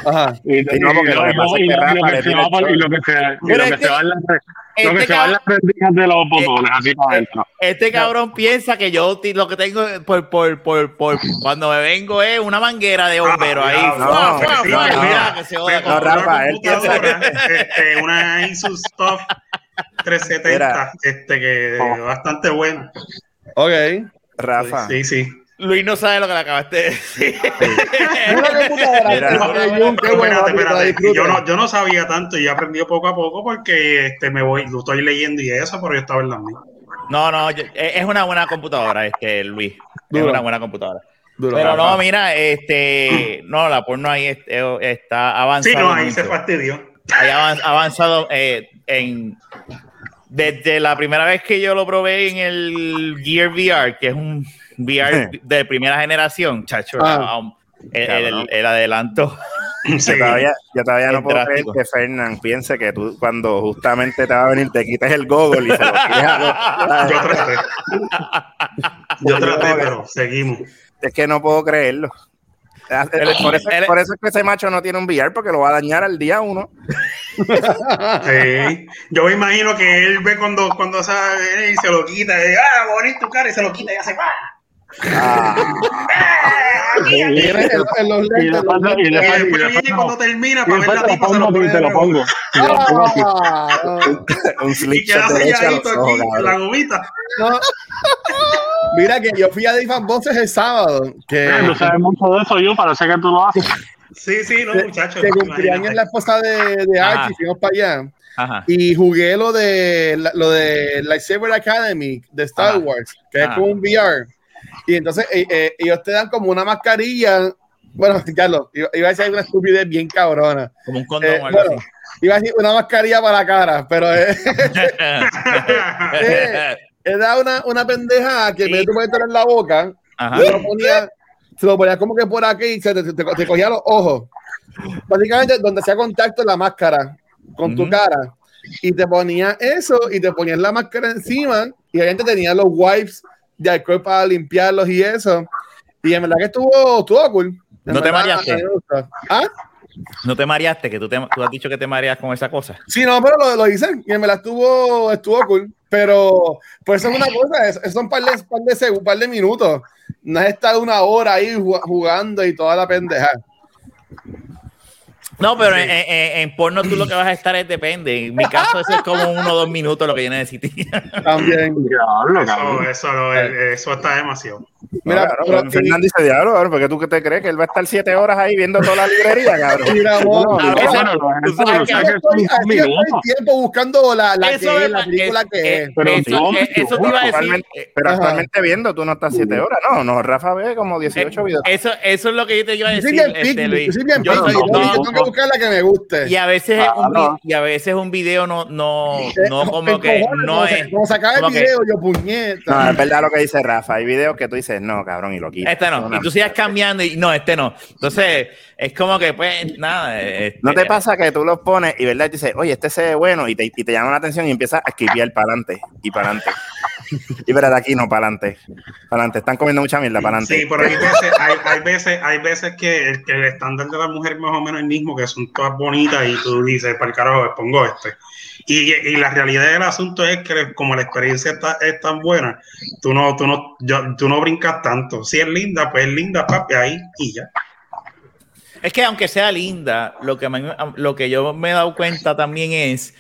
Ajá. Y, Sí, no, porque lo que y lo- y Rafa se va y lo que se- este- en las re- lo que Este, se va en cab- las rendijas de los botones, así para adentro. este cabrón piensa que yo lo que tengo por, por, por, por cuando me vengo es una manguera de bombero Ah, ahí. mira, que se joda No, Rafa, él piensa este, una Asus TUF 370, Mira. este que Oh. bastante buena. Ok. Rafa, Sí, sí. Luis no sabe lo que le acabaste de decir. Bueno. Yo no, yo no sabía tanto y he aprendido poco a poco porque este, me voy, lo estoy leyendo y eso, pero yo estaba en la. No, no, yo- es una buena computadora, este, Luis. Es una buena computadora. Duro, Pero Rafa. no, mira, este, no, la porno ahí es- eh, está avanzado. Sí, no, ahí mucho. se fastidió. Ahí avan- avanzado eh, en desde la primera vez que yo lo probé en el Gear VR, que es un VR de primera generación, chacho, Ah. el, Cabrón. el- el adelanto. Yo todavía, yo todavía no puedo creer que Fernán piense que tú, cuando justamente te va a venir, te quites el goggle y se lo a Yo los- traté. Yo traté, pero seguimos. Es que no puedo creerlo. Por eso, él- por eso es que ese macho no tiene un VR porque lo va a dañar al día uno. Sí. Yo me imagino que él ve cuando, cuando sabe y se lo quita, y, ah, bonito tu cara, y se lo quita y hace ¡ah! Y, En, en- en cuando termina para ver la tipa, se lo pongo te lo pongo. Ah, un a los ojos, la gomita. No. Mira que yo fui a Dave Bosses el sábado, que, No sabes mucho de eso, yo parece que tú lo haces. Sí, sí, no, muchachos. cumpleaños imagínate. la esposa de, de Ajá. Archie, fuimos para allá. Ajá. Y jugué lo de lo de Lightsaber Academy de Star Ajá. Wars, que es como un VR. Y entonces eh, eh, ellos te dan como una mascarilla. Bueno, Carlos, iba, a decir una estupidez bien cabrona. Como un condón Eh, o algo bueno, iba a decir una mascarilla para la cara, pero eh, eh, era una, una pendeja que Sí. me tuve que en la boca. Ajá. Lo ponía, se lo ponía como que por aquí y se te, te- te cogía los ojos. Básicamente, donde hacía contacto la máscara con tu Ujú. cara. Y te ponía eso y te ponías la máscara encima y la gente tenía los wipes de alcohol para limpiarlos y eso. Y en verdad que estuvo, estuvo cool. En ¿No te mareaste? me. ¿Ah? ¿No te mareaste? Que tú, te, tú has dicho que te mareas con esa cosa. Sí, no, pero lo, lo hice y en verdad estuvo, estuvo cool. Pero, pues eso es una cosa, es, es un par de, par de segundos, par de minutos. No has estado una hora ahí ju- jugando y toda la pendeja. No, pero Sí. en, en- en porno tú lo que vas a estar es depende. En mi caso, eso es como uno o dos minutos lo que yo necesité. También. Eso, eso, eso está demasiado. Mira, No, Fernández dice, diablo, cabrón, porque tú qué te crees que él va a estar siete horas ahí viendo toda la librería, cabrón. Mira, No, Ah, que minuto. tiempo buscando la, la, Eso que me es, la película es- que es. Pero eso, no, eh, eso te iba a decir. Actualmente- pero Ajá. actualmente viendo, tú no estás siete horas. No, no, Rafa ve como 18 videos. Eso, eso es lo que yo te iba a Yo soy decir, bien este, picky, Luis. yo soy bien Yo soy- yo no, tengo que buscar la que me guste. y a veces es un y a veces un video no no Eh, no como que no es Como se acaba el que- video, yo No, puñeta. es verdad lo que dice Rafa. Hay videos que tú dices, no, cabrón, y lo quitas. este no y tú sigues cambiando y no este no entonces es como que pues nada este, ¿No te pasa que tú los pones y verdad y dices, oye, este se ve bueno y te, y te llama la atención y empiezas a esquipear para adelante y para adelante? y de aquí no, para adelante. Para adelante. Están comiendo mucha mierda, para adelante. Sí, pero hay veces, hay, hay veces, hay veces que el, que el estándar de la mujer es más o menos el mismo, que son todas bonitas y tú dices, para el carajo, pongo este. Y, y la realidad del asunto es que como la experiencia está, es tan buena, tú no, tú no, yo- tú no brincas tanto. Si es linda, pues es linda, papi, ahí y ya. Es que aunque sea linda lo que me- lo que yo me he dado cuenta también es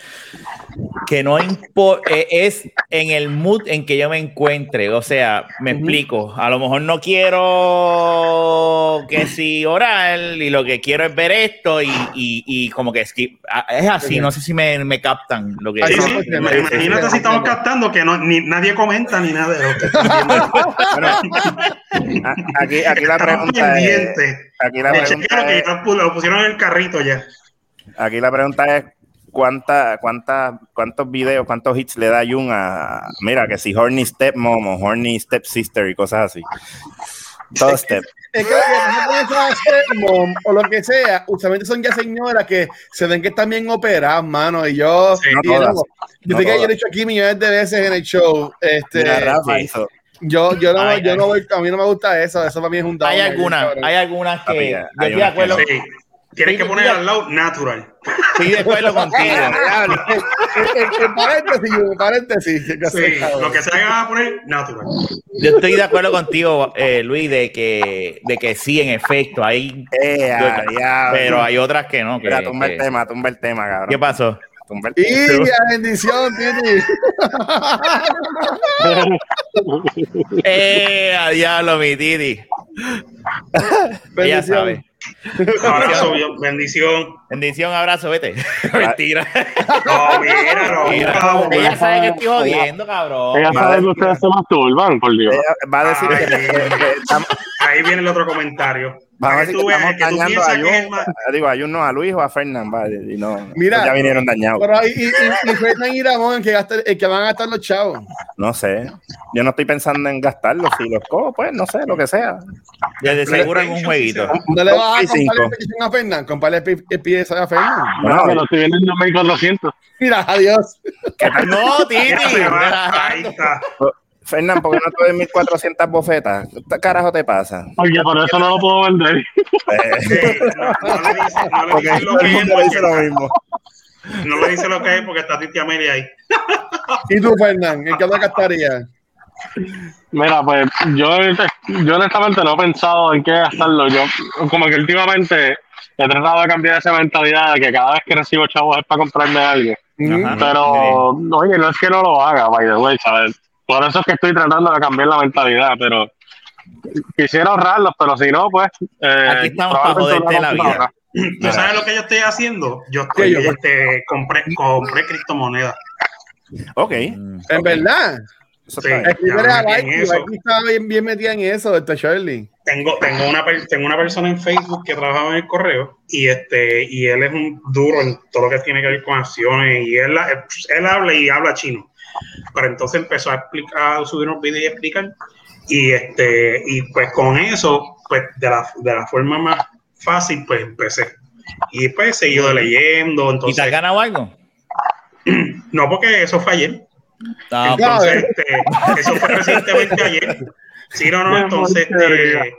que no impo- eh, es en el mood en que yo me encuentre. O sea, me explico. A lo mejor no quiero que si orar y lo que quiero es ver esto y, y- y como que skip. Es así, no sé si me, me captan lo que Sí, sí, ima- sí, sí, imagínate si estamos captando que no, ni, nadie comenta ni nada de lo que. A- Aquí, aquí la pregunta es. Aquí la pregunta es, lo pusieron en el carrito ya. aquí la pregunta es cuánta, cuánta, cuántos videos, cuántos hits le da Jun a. Mira, que si Horny Step Mom o Horny Step Sister y cosas así. Todo step. Es que esas stepmom o lo que sea, usualmente son ya señoras que se ven que están bien operadas, mano. Y yo, Sí, no y yo, todas, yo no sé que yo he dicho aquí millones de veces en el show. Este, Mira, Rafa hizo. Yo, yo no, Ay, yo ay. no voy, a mí no me gusta eso. Eso para mí es un down. hay algunas, hay algunas que Papi, yo hay estoy de unas que acuerdo, Sí. Tienes Sí, que poner mira. al lado natural. estoy de acuerdo contigo. En- paréntesis, en paréntesis. Sí, lo que se haga a poner natural. Yo estoy de acuerdo contigo, eh, Luis, de que, de que sí, en efecto, hay, Eh, pero hay otras que no. Que, Mira, tumba el tema, tumba el tema, cabrón. ¿Qué pasó? Tumba el Y tema. la bendición, Titi. Eh, a diablo, mi Titi. Ella Bendición. sabe. Abrazo, bendición. Bendición, abrazo, vete. Mentira. No, mira, no, Mira, ella sabe que estoy jodiendo, cabrón. Ella sabe que ustedes se masturban, por Dios. Ella va a decir que, Ay. que- que estamos, Ahí viene el otro comentario. va a que decir estamos dañando a es el Jun. Digo, a Jun no, a Luis o a Fernán, y no, Mira. ya vinieron dañados. Pero ahí, y, y, y Fernan y Ramón, el que, gasta- el que van a gastar los chavos. No sé. Yo no estoy pensando en gastarlos. Si los cojo, pues no sé, lo que sea. Desde seguro en un jueguito. ¿No le vas a Y cinco. comprar el PlayStation a Fernan? El PS a Fernan. No, lo estoy viendo en 2400. Mira, adiós. No, Titi. Ahí está. Fernán, ¿por qué no te doy 1400 bofetas? ¿Qué carajo te pasa? Oye, por eso no lo puedo vender. Eh, Sí, no, no le dice, no le porque dice lo que es dice lo mismo. no le dice lo que es porque está Titi Amelia ahí. ¿Y tú, Fernan? ¿En qué lo gastarías? Mira, pues yo, yo honestamente no he pensado en qué gastarlo. Yo, como que últimamente he tratado de cambiar esa mentalidad de que cada vez que recibo chavos es para comprarme algo. Ajá. Pero, oye, no es que no lo haga, by the way, ¿sabes? Por eso es que estoy tratando de cambiar la mentalidad, pero quisiera ahorrarlos, pero si no, pues. eh, Aquí estamos para joderte la vida. ¿Tú sabes lo que yo estoy haciendo? Yo estoy, este, compré, compré criptomonedas. Ok. En verdad. Eso Sí. está bien. Vicky. eso. Vicky estaba bien, bien metida en eso, este Shirley. Tengo, tengo, una, tengo una persona en Facebook que trabaja en el correo y este y él es un duro en todo lo que tiene que ver con acciones y él, él habla y habla chino. Pero entonces empezó a explicar, a subir unos videos y explicar. Y este, y pues con eso, pues de la, de la forma más fácil, pues empecé. Y pues seguí leyendo. ¿Y te Entonces, has ganado algo? no, porque eso fue ayer. Ah. Entonces, este, eso fue recientemente ayer. Sí, no, no, entonces este,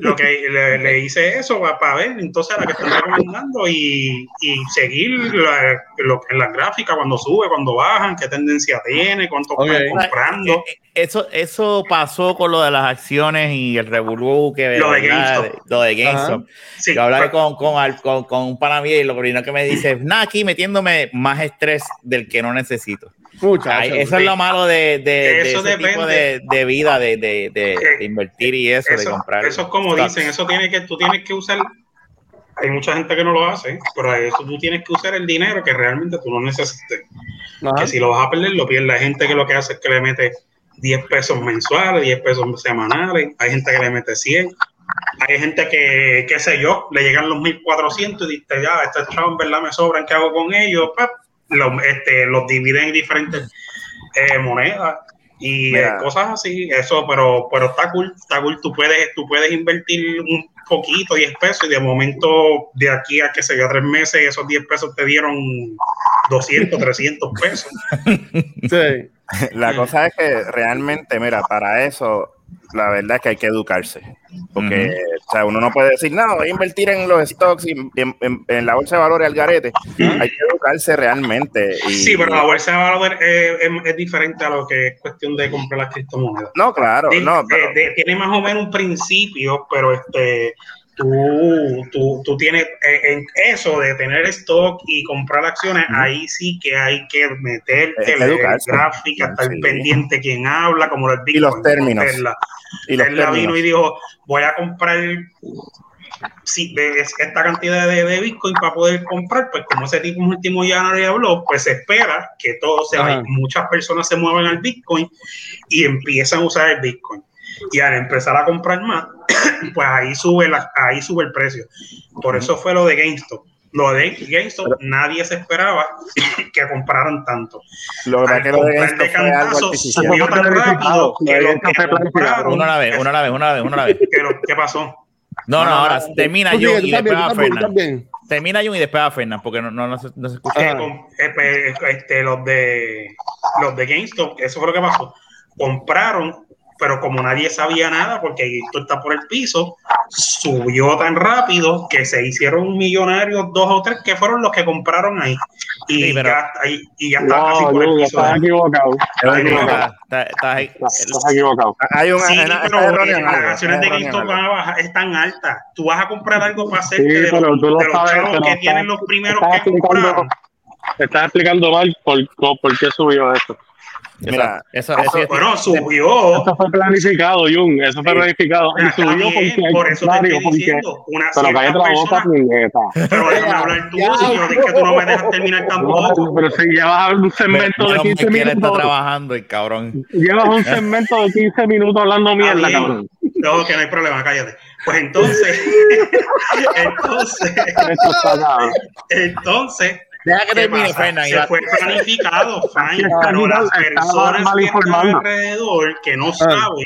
lo que le, le hice eso para, ver, entonces a la que están recomendando y, y seguir la- lo, en las gráficas cuando sube, cuando bajan, qué tendencia tiene, cuánto Ok. están comprando. Eh, eh, Eso, eso pasó con lo de las acciones y el revolú que Lo de. GameStop. Lo de GameStop. Sí, Yo hablé pero- con, con, con, con un pana mío y lo primero que me dice, nada, aquí metiéndome más estrés del que no necesito. Ay, eso es lo malo de, de, de Eso ese tipo de, de vida, de, de, de- de invertir y eso, de comprar. eso es como dicen, eso tiene que, tú tienes que usar, hay mucha gente que no lo hace, pero eso tú tienes que usar el dinero que realmente tú no necesites. Ajá. Que si lo vas a perder, lo pierdes. Hay gente que lo que hace es que le mete 10 pesos mensuales, 10 pesos semanales, hay gente que le mete 100. Hay gente que, qué sé yo, le llegan los 1400 y dice, ya, estos chavos en verdad me sobran, ¿qué hago con ellos? Pap, los, este, los dividen en diferentes eh, monedas y eh, cosas así. Eso, pero, pero está cool, está cool. Tú puedes, tú puedes invertir un poquito, 10 pesos, y de momento, de aquí a que se yo tres meses, esos 10 pesos te dieron 200, 300 pesos. Sí. La cosa es que realmente, mira, para eso, la verdad es que hay que educarse. Porque, o sea, uno no puede decir, no, voy a invertir en los stocks y en, en- en la bolsa de valores al garete. Hay que educarse realmente. Y, Sí, pero la bolsa de valores es, es diferente a lo que es cuestión de comprar las criptomonedas. No, claro, De- no, de- pero, de- tiene más o menos un principio, pero este tú, tú, tú tienes eh, en eso de tener stock y comprar acciones, ahí sí que hay que meterte, educarse. gráfica, estar Sí. pendiente quién habla, como los Y los Bitcoin, términos. Tesla. y los Tesla vino y dijo, voy a comprar sí, de- esta cantidad de, de Bitcoin para poder comprar, pues como ese tipo último ya no le habló, pues se espera que todo se vaya, Ajá. muchas personas se muevan al Bitcoin y empiezan a usar el Bitcoin. Y al empezar a comprar más, pues ahí sube, la, ahí sube el precio. Por eso fue lo de GameStop. Lo de GameStop, nadie se esperaba que compraran tanto. Lo que que lo de algo cantazo, subió tan rápido que Lo GameStop que compraron, Una a la vez, una a la vez, una a vez, una a la vez. ¿qué pasó? No, no, ahora termina yo y después estás Fernan. Termina yo y después va Fernan, porque no, no, no, se, no se escucha. con- eh, pues, este, los de los de GameStop, eso fue lo que pasó. Compraron, pero como nadie sabía nada, porque GameStop está por el piso, subió tan rápido que se hicieron millonarios dos o tres que fueron los que compraron ahí. Y Sí, pero- ya, ahí- y ya está casi No, por el piso. estás equivocado. Es Ay, un- no, Está- está- está ahí. Estás equivocado. Hay un Sí, una- pero está erróneo en las acciones de GameStop van a bajar, están altas. Tú vas a comprar algo para hacerte Sí, de, pero los, tú lo de los sabes, chavos pero que estás- tienen los primeros estás que compraron. Te estás explicando mal por, por qué subió eso. Mira, Eso, eso, eso- Bueno, subió. Eso fue planificado, Jun. Eso fue Sí. planificado. Y Está subió bien, porque, por eso te estoy porque. diciendo, una Pero cállate la boca, puñeta. pero déjame hablar tú, si yo que tú no me dejas terminar tampoco. No, pero si llevas un segmento de Menos mal 15 que él está minutos. trabajando, el cabrón. Llevas un segmento de 15 minutos hablando mierda, cabrón. No, que no hay problema, cállate. Pues entonces, entonces, entonces, Deja que ¿qué termine, pasa? Fernan. y Se fue planificado, fine, pero las personas que están alrededor, que no saben,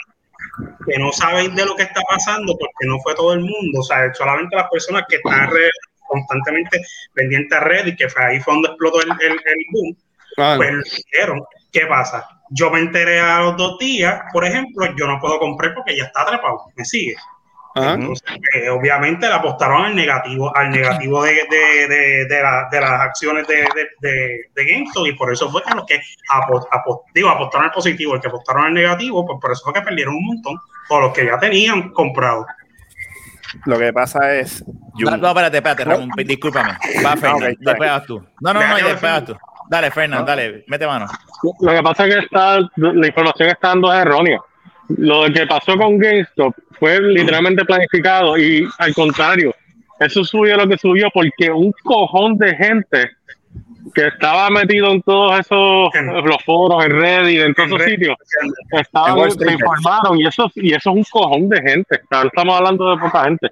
que no saben de lo que está pasando, porque no fue todo el mundo, o sea, solamente las personas que están constantemente pendientes a red y que fue ahí fue donde explotó el, el, el boom, Ah, pues lo hicieron. ¿Qué pasa? Yo me enteré a los dos días, por ejemplo, yo no puedo comprar porque ya está atrapado, ¿me sigue? Entonces, eh, obviamente le apostaron al negativo, al negativo de, de, de, de, la- de las acciones de, de, de, de GameStop y por eso fue que los que apo- apo- digo, apostaron al positivo, el que apostaron al negativo, pues por eso fue que perdieron un montón, o los que ya tenían comprado. lo que pasa es. No, no, espérate, espérate, Ramón, discúlpame. Va, Fernan, ok, está después bien. vas tú. No, no, no, y después vas tú. Dale, Fernan, dale, mete mano. Lo que pasa es que está, la información está dando es errónea. Lo que pasó con GameStop fue literalmente planificado y al contrario, eso subió lo que subió porque un cojón de gente que estaba metido en todos esos En- los foros, en Reddit, en todos esos sitios, En estaban, se informaron y eso, y eso es un cojón de gente. Estamos hablando de poca gente.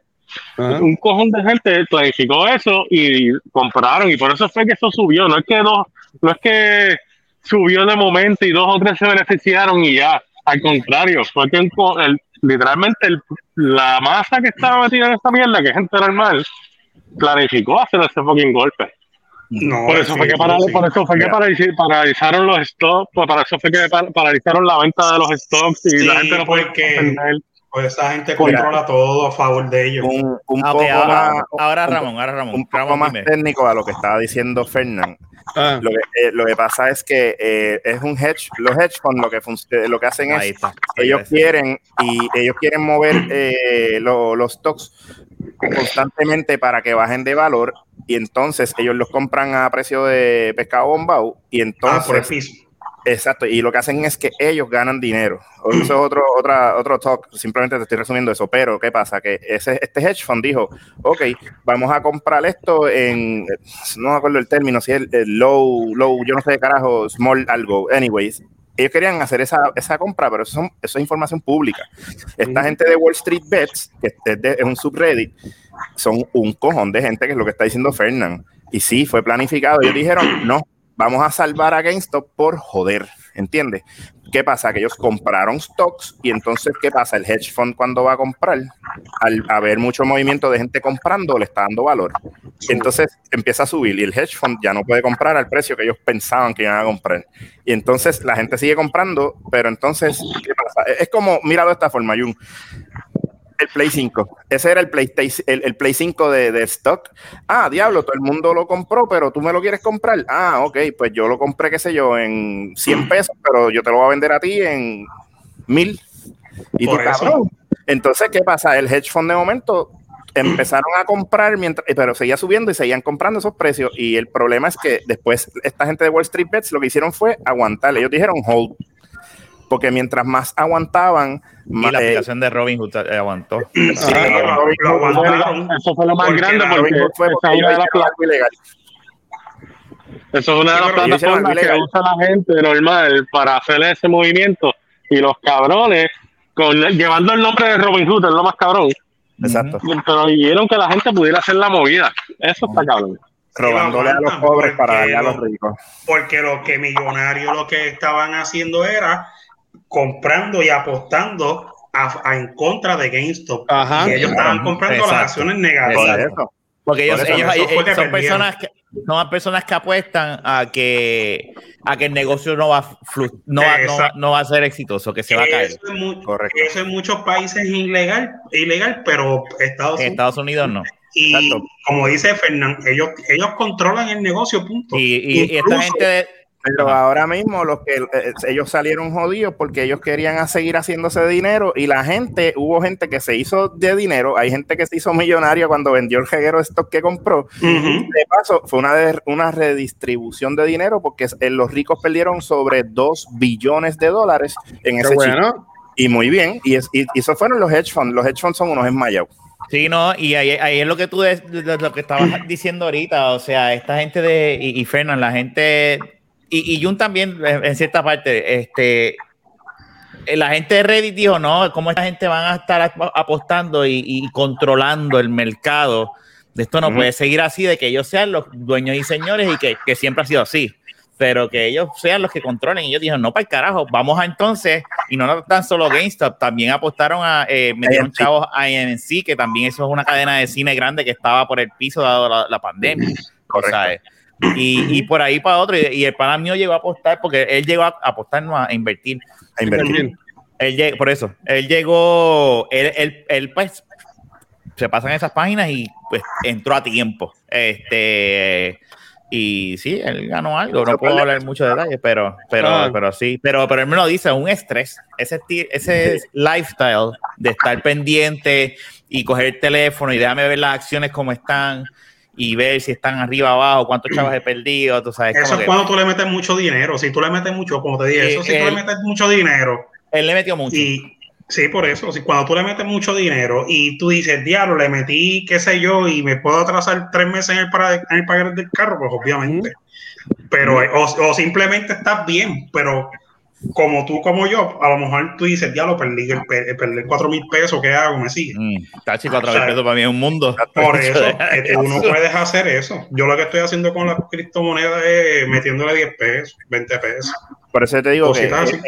ajá. Un cojón de gente planificó eso y compraron y por eso fue que eso subió. No es que dos, no es que subió de momento y dos o tres se beneficiaron y ya. Al contrario, fue que el- literalmente el- la masa que estaba metida en esta mierda, que es gente normal, planificó hacer ese fucking golpe. No, Por eso sí, fue que, para- sí. por eso fue que paralizaron los stocks, para eso fue que par- paralizaron la venta de los stocks y Sí, la gente no puede. Pues esa gente Mira. controla todo a favor de ellos. un, un Ah, poco ahora, más, ahora un- Ramón, ahora Ramón. un poco Ramón, más dime. técnico a lo que estaba diciendo Fernán. Ah, Lo que, eh, lo que pasa es que eh, es un hedge, los hedge funds lo que, eh, lo que hacen Ahí es está. ellos quieren y ellos quieren mover eh, lo- los stocks constantemente para que bajen de valor y entonces ellos los compran a precio de pescado bombao y Ah, por el entonces piso. Exacto, y lo que hacen es que ellos ganan dinero. Eso es otro, otra, otro talk, simplemente te estoy resumiendo eso, pero ¿qué pasa? Que ese, este hedge fund dijo, ok, vamos a comprar esto en, no me acuerdo el término, si es el, low, low, yo no sé de carajo, small algo, anyways. Ellos querían hacer esa, esa compra, pero eso, son, eso es información pública. Esta gente de Wall Street Bets, que es, de- es un subreddit, son un cojón de gente, que es lo que está diciendo Fernand. Y sí, fue planificado. Ellos dijeron, no, vamos a salvar a GameStop por joder, ¿entiendes? ¿Qué pasa? Que ellos compraron stocks y entonces, ¿qué pasa? El hedge fund cuando va a comprar, al haber mucho movimiento de gente comprando, le está dando valor. Entonces empieza a subir y el hedge fund ya no puede comprar al precio que ellos pensaban que iban a comprar. Y entonces la gente sigue comprando, pero entonces, ¿qué pasa? Es como, míralo de esta forma, Jun. El Play 5. Ese era el PlayStation, el, el Play 5 de, de stock. Ah, diablo, todo el mundo lo compró, pero tú me lo quieres comprar. Ah, ok, pues yo lo compré, qué sé yo, en 100 pesos, pero yo te lo voy a vender a ti en 1000. Y tú, Por eso. cabrón. Entonces, ¿qué pasa? El hedge fund de momento empezaron a comprar, mientras, pero seguía subiendo y seguían comprando esos precios. Y el problema es que después esta gente de Wall Street Bets lo que hicieron fue aguantar. Ellos dijeron hold. Porque mientras más aguantaban, Y más, la eh, aplicación de Robin Hood eh, aguantó. Sí, lo, lo aguantaron. Eso fue lo más Porque grande porque fue esa porque es una de las algo ilegal. Eso es una de las plataformas que usa la gente normal para hacer ese movimiento. Y los cabrones, con, llevando el nombre de Robin Hood, es lo más cabrón. Exacto. Pero vieron que la gente pudiera hacer la movida. Eso está cabrón. Robándole a los pobres para darle a los lo- ricos. Porque lo que millonarios lo que estaban haciendo era comprando y apostando a- a- en contra de GameStop. Ajá. y ellos estaban comprando Exacto. las acciones negativas. Porque ellos, Por que son perdieron. personas que son personas que apuestan a que a que el negocio no va a flu- no va, no, va- Exacto. no va a ser exitoso, que se va a caer. Eso, en muchos países es ilegal, ilegal, pero Estados En Unidos Estados Unidos no. y Exacto. como dice Fernán, ellos ellos controlan el negocio, punto. Y, y- y esta gente de- Pero Ajá. ahora mismo los que eh, ellos salieron jodidos porque ellos querían a seguir haciéndose dinero y la gente, hubo gente que se hizo de dinero, hay gente que se hizo millonaria cuando vendió el jeguero de stock que compró. De paso, fue una, de- una redistribución de dinero porque eh, los ricos perdieron sobre 2 billones de dólares en Qué ese bueno. Y muy bien, y, es, y, y eso fueron los hedge funds. Los hedge funds son unos enmayados. Sí, no, y ahí, ahí es lo que tú des- de- de lo que estabas diciendo ahorita, o sea, esta gente de, y, y Fernan, la gente, y, y Jun también, en cierta parte, este, eh, la gente de Reddit dijo, no, ¿cómo esta gente van a estar ap- apostando y, y controlando el mercado? De esto no Ujú. puede seguir así, de que ellos sean los dueños y señores y que, que siempre ha sido así, pero que ellos sean los que controlen. Y ellos dijeron, no, para el carajo, vamos a entonces, y no tan solo GameStop, también apostaron a, eh, metieron AMC. chavos a AMC, que también eso es una cadena de cine grande que estaba por el piso dado la, la pandemia. O sea, y, y por ahí para otro, y, y el pana mío llegó a apostar, porque él llegó a apostar, no a invertir. A invertir. Él por eso, él llegó, él, él, él, pues se pasan esas páginas y pues entró a tiempo. Este y sí, él ganó algo. No puedo hablar mucho de detalles, pero, pero, Ah. pero sí, pero, pero él me lo dice, un estrés, ese, ese lifestyle de estar pendiente y coger el teléfono y déjame ver las acciones como están y ver si están arriba abajo, cuántos chavos he perdido, tú sabes. Eso es que cuando tú le metes mucho dinero. Si tú le metes mucho, como te dije, Sí, eso si tú él- le metes mucho dinero él le metió mucho. y sí, por eso, si cuando tú le metes mucho dinero y tú dices, diablo, le metí, qué sé yo, y me puedo atrasar tres meses en el, para- en el pagar del carro, pues obviamente. Pero, eh, o, o simplemente estás bien, pero como tú, como yo, a lo mejor tú dices, diablo, perdí, el, pe- perdí cuatro mil pesos, ¿qué hago? Me sigue. Mm, Tachi, cuatro O sea, mil pesos para mí es un mundo. Por eso, es que tú no puedes hacer eso. Yo lo que estoy haciendo con las criptomonedas es metiéndole 10 pesos, 20 pesos. Por eso te digo que Cositas así.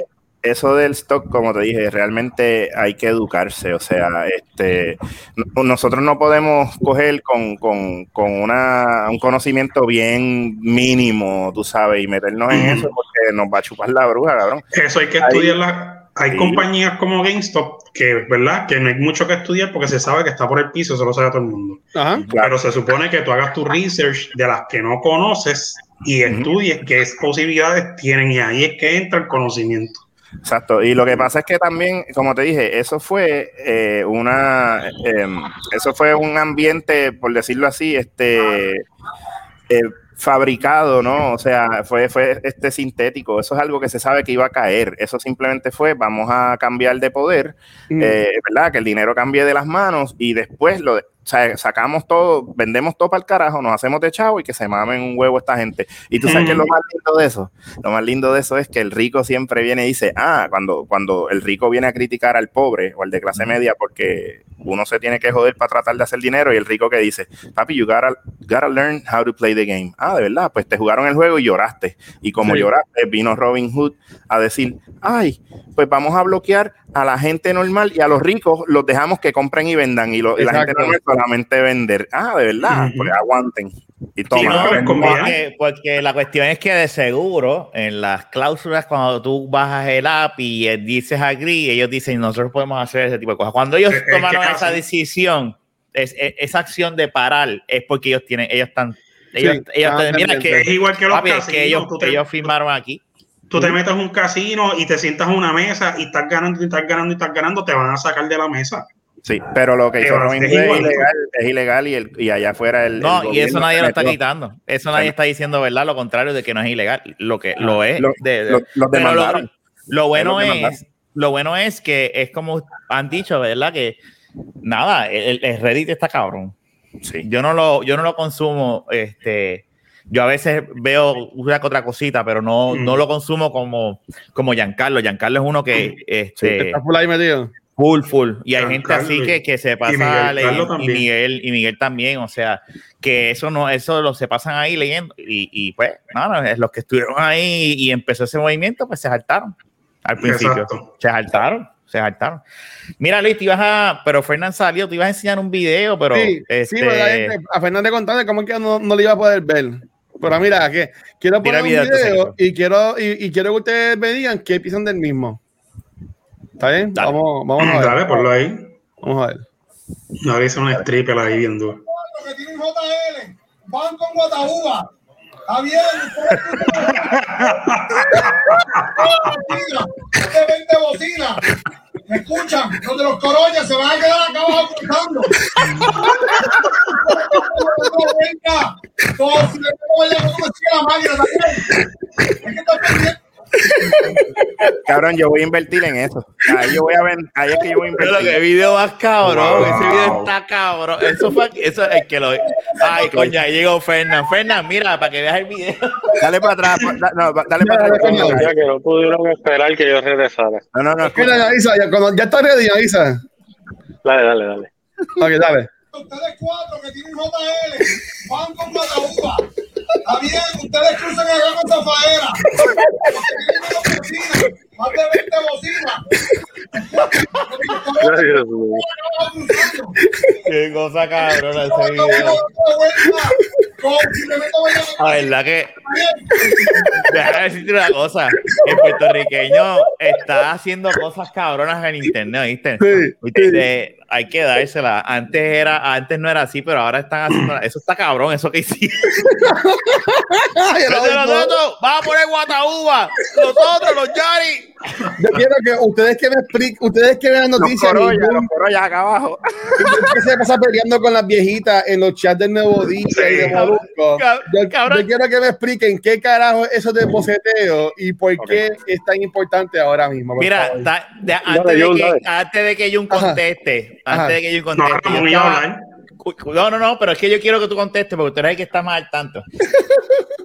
Eso del stock, como te dije, realmente hay que educarse. O sea, este, no- nosotros no podemos coger con, con, con una, un conocimiento bien mínimo, tú sabes, y meternos en eso porque nos va a chupar la bruja, cabrón. Eso hay que Ahí- estudiarla. Hay sí. compañías como GameStop que, ¿verdad? Que no hay mucho que estudiar porque se sabe que está por el piso, eso lo sabe todo el mundo. Ajá. Claro. Pero se supone que tú hagas tu research de las que no conoces y estudies qué posibilidades tienen y ahí es que entra el conocimiento. Exacto, y lo que pasa es que también, como te dije, eso fue eh, una, em, eso fue un ambiente, por decirlo así, este, eh, fabricado, ¿no? O sea, fue, fue este sintético. Eso es algo que se sabe que iba a caer. Eso simplemente fue, vamos a cambiar de poder, Mm. eh, ¿verdad? Que el dinero cambie de las manos y después lo o sea, sacamos todo, vendemos todo para el carajo, nos hacemos de chavo y que se mamen un huevo esta gente. Y tú sabes que lo más lindo de eso, lo más lindo de eso es que el rico siempre viene y dice, ah, cuando, cuando el rico viene a criticar al pobre o al de clase media porque uno se tiene que joder para tratar de hacer dinero y el rico que dice, papi, you gotta, gotta learn how to play the game. Ah, de verdad, pues te jugaron el juego y lloraste. Y como Sí. lloraste, vino Robin Hood a decir, ay, pues vamos a bloquear a la gente normal y a los ricos los dejamos que compren y vendan y, lo- y la gente normal solamente vender. Ah, de verdad, Ujú. pues aguanten. Y Sí, toma. no, les conviene. porque, porque la cuestión es que de seguro en las cláusulas cuando tú bajas el app y dices agree, ellos dicen nosotros podemos hacer ese tipo de cosas. Cuando ellos Es- es tomaron esa decisión, es, es- esa acción de parar es porque ellos tienen, ellos están, ellos, Sí, ellos estaban mira que, Es igual que los papi, es casinos. que ellos, tú, te, ellos firmaron aquí. Tú te metes a un casino y te sientas en una mesa y estás ganando y estás ganando y estás ganando, te van a sacar de la mesa. Sí, pero lo que hizo Pero Robin es igual. ilegal, es ilegal y, el, y allá afuera el. No, el y eso nadie lo está metió- quitando. Eso nadie está diciendo, ¿verdad? Lo contrario de que no es ilegal. Lo que lo es. Lo- de- de- lo- los pero lo, demandaron. lo bueno es, lo bueno es que es como han dicho, ¿verdad? Que nada, el, el Reddit está cabrón. Sí. Yo no lo, yo no lo consumo, este. Yo a veces veo una que otra cosita, pero no, Mm. no lo consumo como, como Giancarlo. Giancarlo es uno que este, Está full ahí metido. Full, full. Y hay gente así y- que, que se Miguel pasa Carlos leyendo. Y también. Miguel, y Miguel también. O sea, que eso no, eso lo se pasan ahí leyendo. Y, y pues, nada, es los que estuvieron ahí y empezó ese movimiento, pues se saltaron al principio. Exacto. Se saltaron, se saltaron. Mira, Luis, te ibas a, pero Fernán salió, te ibas a enseñar un video, pero sí, este, sí, pero la gente- a Fernández contando cómo es que no, no le iba a poder ver. Pero mira, que quiero Mira poner el un video, y quiero, y, y quiero que ustedes me digan qué piensan del mismo. ¿Está bien? Dale. Vamos, vamos a ver. Dale, ponlo ahí. Vamos a ver. Ahora hice un stripper ahí viendo. que tiene un JL, van con Guataúba. Está bien, ustedes de 20 bocinas. ¿Me escuchan? Los de los corollas se van a quedar acá abajo. Venga, todos también. Que pendiente. Cabrón, yo voy a invertir en eso. Ahí yo voy a ver, ahí es que yo voy a Pero que invertir. video más cabrón, Wow. ese video está cabrón. Eso fue, eso es que lo. Ay, coña, ahí llegó Fernán. Fernán, mira, para que veas el video. Dale para atrás, pa- da- no, pa- dale para atrás. coño. Ya que no pudieron esperar que yo regresara. No, no, no. Mira, ya, cuando ya está ready, avisa. Dale, dale, dale. Ok, dale. Ustedes cuatro que tienen JL, van con Guataúba. Está bien, ustedes cruzan acá con Zafaera. Más de 20 bocinas. Qué cosa cabrona ese video. La verdad que déjame decirte una cosa, el puertorriqueño está haciendo cosas cabronas en internet, ¿viste? ¿Viste? De- hay que dársela. Antes era, antes no era así, pero ahora están haciendo. Eso está cabrón, eso que hicieron. Nosotros, vamos a poner Guataúba. Nosotros, los Yari. Yo quiero que ustedes que me expliquen, ustedes que vean Los noticias, corollas, los corollas acá abajo. que se pasa peleando con las viejitas en los chats del Nuevo Día y de cabrón. Yo, cabrón. yo quiero que me expliquen qué carajo es eso de boceteo y por qué es tan importante ahora mismo. Mira, favor. da- de- antes, de que, antes de que Jun conteste, Ajá. antes de que Jun conteste, no yo estaba- No, no, no, pero es que yo quiero que tú contestes porque tú eres el que está más al tanto.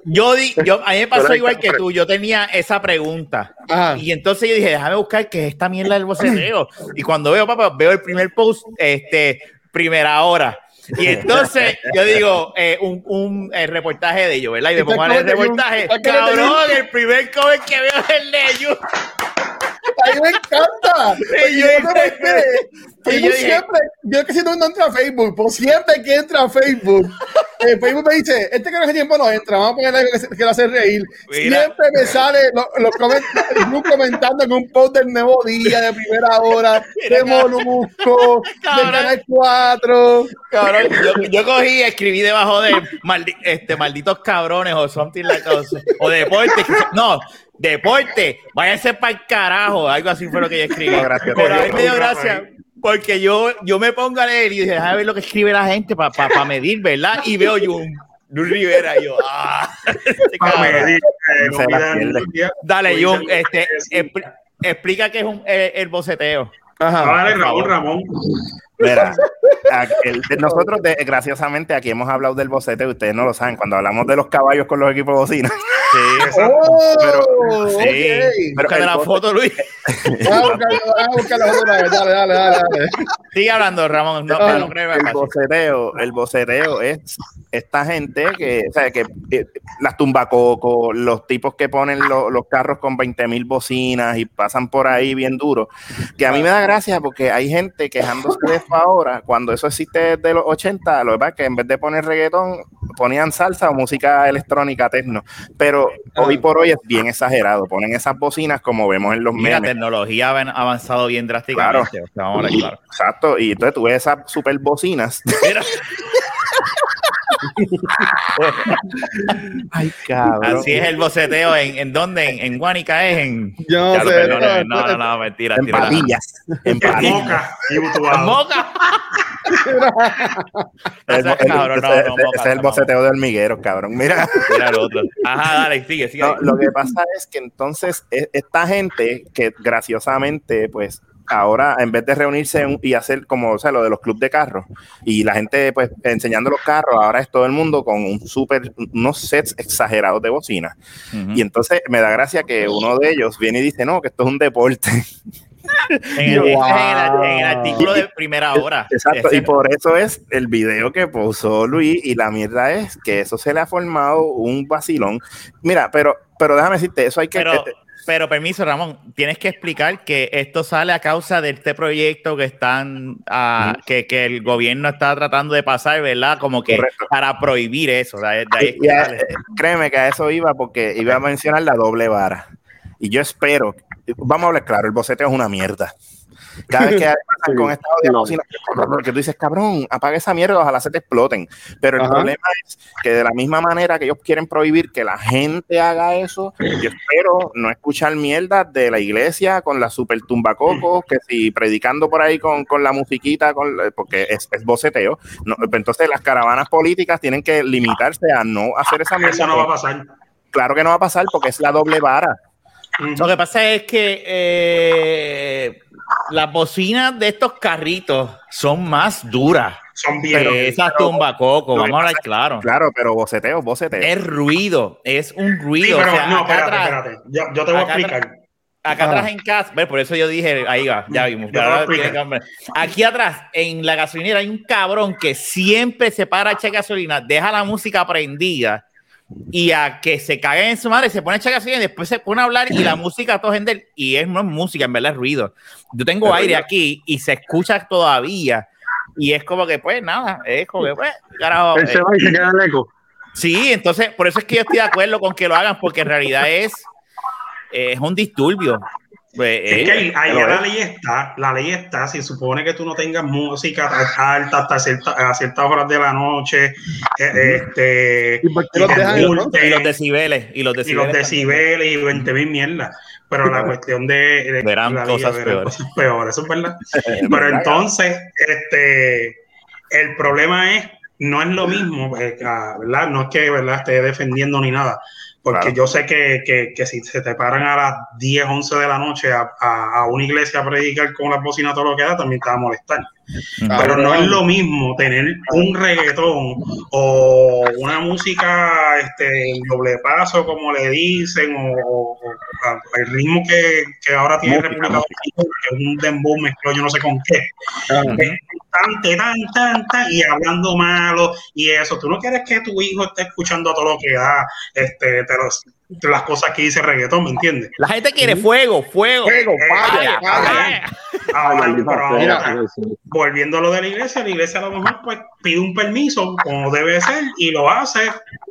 Yo, di, yo a mí me pasó igual que- tú, yo tenía esa pregunta. Ajá. Y entonces yo dije, déjame buscar qué es esta mierda del boceteo. Y cuando veo, papá, veo el primer post, este, primera hora. Y entonces yo digo, eh, un, un eh, reportaje de ellos, ¿verdad? Y me pongo el reportaje. Cabrón, el primer cover que veo es el de ellos. A mí me encanta. Y yo no y Facebook siempre, yo que siento no entra a Facebook, pues siempre que entra a Facebook, eh, Facebook me dice, este que no hace tiempo no entra, vamos a ponerle algo que, que lo hace reír. Mira. Siempre me sale lo- los comentarios, un comentando en un post del nuevo día, de primera hora, Mira, de Molusco, de. Canal 4. Cabrón, yo, yo cogí y escribí debajo de maldi- este, malditos cabrones o something like that, o, o deporte. que- No, deporte, váyanse para el carajo. Algo así fue lo que yo escribí. No, gracias. Pero a mí me dio gracia porque yo, yo me pongo a leer y dije, déjame ver lo que escribe la gente para medir, ¿verdad? Y veo Jun. Luis Rivera, y yo, ah, este medir, eh, un. Dale, Jun, sí, este, expl- explica qué es un, eh, el boceteo. Ajá. Dale, por Ramón, favor. Ramón. Mira, nosotros de- graciosamente aquí hemos hablado del boceteo, ustedes no lo saben, cuando hablamos de los caballos con los equipos de bocina. Sí, Oh, Pero- sí. ok. Pero el la foto, Luis. Dale, dale, dale. dale. Sigue hablando, Ramón. No, No, no creo el boceteo, el boceteo es esta gente que, o sea, que eh, las tumbacocos, los tipos que ponen lo- los carros con 20 mil bocinas y pasan por ahí bien duro, que a mí me da gracia porque hay gente quejándose de ahora, cuando eso existe desde los 80, lo que pasa es que en vez de poner reggaetón, ponían salsa o música electrónica techno, pero hoy por hoy es bien exagerado, ponen esas bocinas como vemos en los Mira, la tecnología ha avanzado bien drásticamente. O sea, vamos a ver, claro. Exacto, y entonces tú ves esas super bocinas. Mira, Ay, cabrón. así es el boceteo. ¿En, en dónde? ¿En, en Guánica es? En... Yo sé. No, no, no, mentira. En patillas. En patillas. ¿En. Moca? El- Ese el- cabrón, no, ese- no, ese Moca, es el boceteo de hormigueros, cabrón. Mira, Mira el otro. Ajá, dale, sigue, sigue. no, lo que pasa es que entonces e- esta gente que graciosamente, pues ahora en vez de reunirse en- y hacer como o sea, lo de los clubes de carros y la gente pues enseñando los carros, ahora es todo el mundo con un super, unos sets exagerados de bocina. Ujú. Y entonces me da gracia que uno de ellos viene y dice, no, que esto es un deporte. En el, Wow. ese es en el- en el artículo de primera hora. Exacto, y por eso es el video que puso Luis y la mierda es que eso se le ha formado un vacilón. Mira, pero, pero déjame decirte, eso hay que... Pero, este- pero permiso, Ramón, tienes que explicar que esto sale a causa de este proyecto que están, ah, que, que el gobierno está tratando de pasar, ¿verdad? Como que Correcto. para prohibir eso. De ahí- es que eh, créeme que a eso iba porque iba a mencionar la doble vara. Y yo espero, vamos a hablar claro, el boceteo es una mierda. Cada vez que pasan con esta de No. bocina, que tú dices, cabrón, apaga esa mierda, ojalá se te exploten. Pero el Ajá. problema es que de la misma manera que ellos quieren prohibir que la gente haga eso, yo espero no escuchar mierda de la iglesia con la super tumbacocos, que si predicando por ahí con, con la musiquita, con, porque es, es boceteo. No, entonces las caravanas políticas tienen que limitarse a no hacer esa mierda. Eso no va a pasar. Claro que no va a pasar porque es la doble vara. Lo que pasa es que eh, las bocinas de estos carritos son más duras Son bien. esas pero- tumbacoco. lo que Vamos a hablar claro. Claro, pero boceteo, boceteo. Es ruido, es un Sí, ruido. pero o sea, no, acá espérate, atrás, espérate. Yo, yo te voy a explicar. acá Ah. atrás en casa, ve, por eso yo dije, ahí va, ya vimos. Aquí atrás, en la gasolinera, hay un cabrón que siempre se para a echar gasolina, deja la música prendida y a que se cague en su madre, se pone a echar gasolina y después se pone a hablar y la música a todo gente, y es, no es música, en verdad es ruido. Yo tengo aire aquí y se escucha todavía. Y es como que, pues nada, es como que, pues, carajo. Él se eh, va y se queda el eco. Sí, entonces, por eso es que yo estoy de acuerdo con que lo hagan, porque en realidad es, es un disturbio. Pues, Es eh, que ahí, ahí la ley está, la ley está, si supone que tú no tengas música alta hasta cierta- a ciertas horas de la noche, eh, este, ¿Y los no? multen, y los decibeles, y los y decibeles. los decibeles y 20 mil mierdas. Pero la cuestión de, de- Verán la ley, cosas verán peores. cosas peores, eso es verdad. Pero entonces, este, el problema es, no es lo mismo, eh, ah, ¿verdad? No es que, ¿verdad? Esté defendiendo ni nada, porque Claro. yo sé que, que, que si se te paran a las 10, 11 de la noche a, a, a una iglesia a predicar con las bocinas todo lo que da, también te va a molestar. Pero no es lo mismo tener un reggaetón o una música este, en doble paso, como le dicen, o, o- el ritmo que, que ahora tiene Música, República Dominicana, que es un dembow mezclado yo no sé con qué. Ah, Tan, tan, tan, tan, y hablando malo y eso. Tú no quieres que tu hijo esté escuchando todo lo que da, este, los- de las cosas que dice reggaetón, ¿me entiendes? La gente quiere fuego, fuego. Fuego, Eh, ahora, sí, sí. volviendo a lo de la iglesia, la iglesia a lo mejor pues pide un permiso como debe ser y lo hace,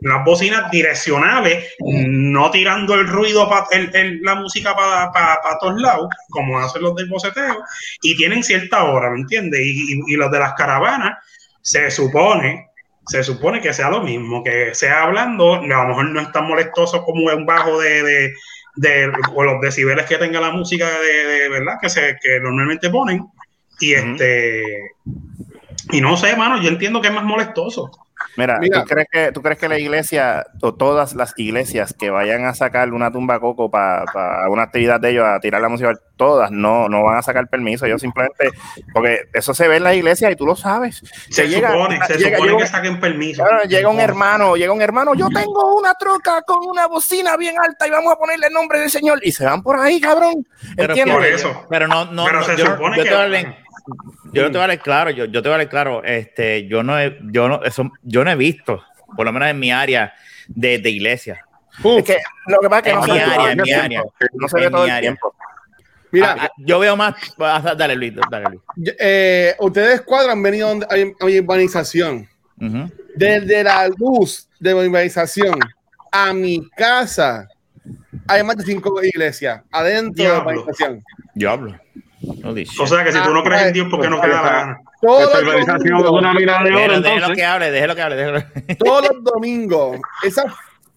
unas bocinas direccionales, no tirando el ruido, pa- el- el- la música para todos lados, como hacen los del boceteo, y tienen cierta hora, ¿me entiendes? Y, y- y los de las caravanas, se supone, se supone que sea lo mismo, que sea hablando, a lo mejor no es tan molestoso como un bajo de... de de o los decibeles que tenga la música de, de verdad que se que normalmente ponen. Y este y no sé, mano, yo entiendo que es más molestoso. Mira, Mira. ¿tú, crees que, ¿tú crees que la iglesia o todas las iglesias que vayan a sacar una tumba coco para una actividad de ellos, a tirar la música, todas no, no van a sacar permiso? Ellos simplemente, porque eso se ve en las iglesias y tú lo sabes. Se Que llega- supone, se llega- supone llega- que saquen permiso. Claro, llega un hermano, llega un hermano, yo tengo una troca con una bocina bien alta y vamos a ponerle el nombre del Señor y se van por ahí, cabrón. Pero, ¿Entiendes? Por eso. pero no, no, Pero no, se yo, supone yo que- yo no te voy a hablar claro, yo, yo te voy a hablar claro, este, yo no he, yo no, eso, yo no he visto, por lo menos en mi área de, de iglesia. Es que lo que pasa es que En no mi área, en mi tiempo. área. No se ve todo mi el área. tiempo. Mira, Ah, yo veo más, ah, dale Luis, dale Luis. eh, ustedes cuatro han venido a mi- urbanización. Desde la luz de mi urbanización a mi casa hay más de cinco iglesias adentro de la Diablo. urbanización. Yo hablo. Holy shit. O sea que si tú no crees en Dios, ¿por qué no te da la gana? Todos los domingos, una mina de oro, Déjelo, déjelo entonces. que hable, déjelo que hable, déjelo. todos los domingos, esas,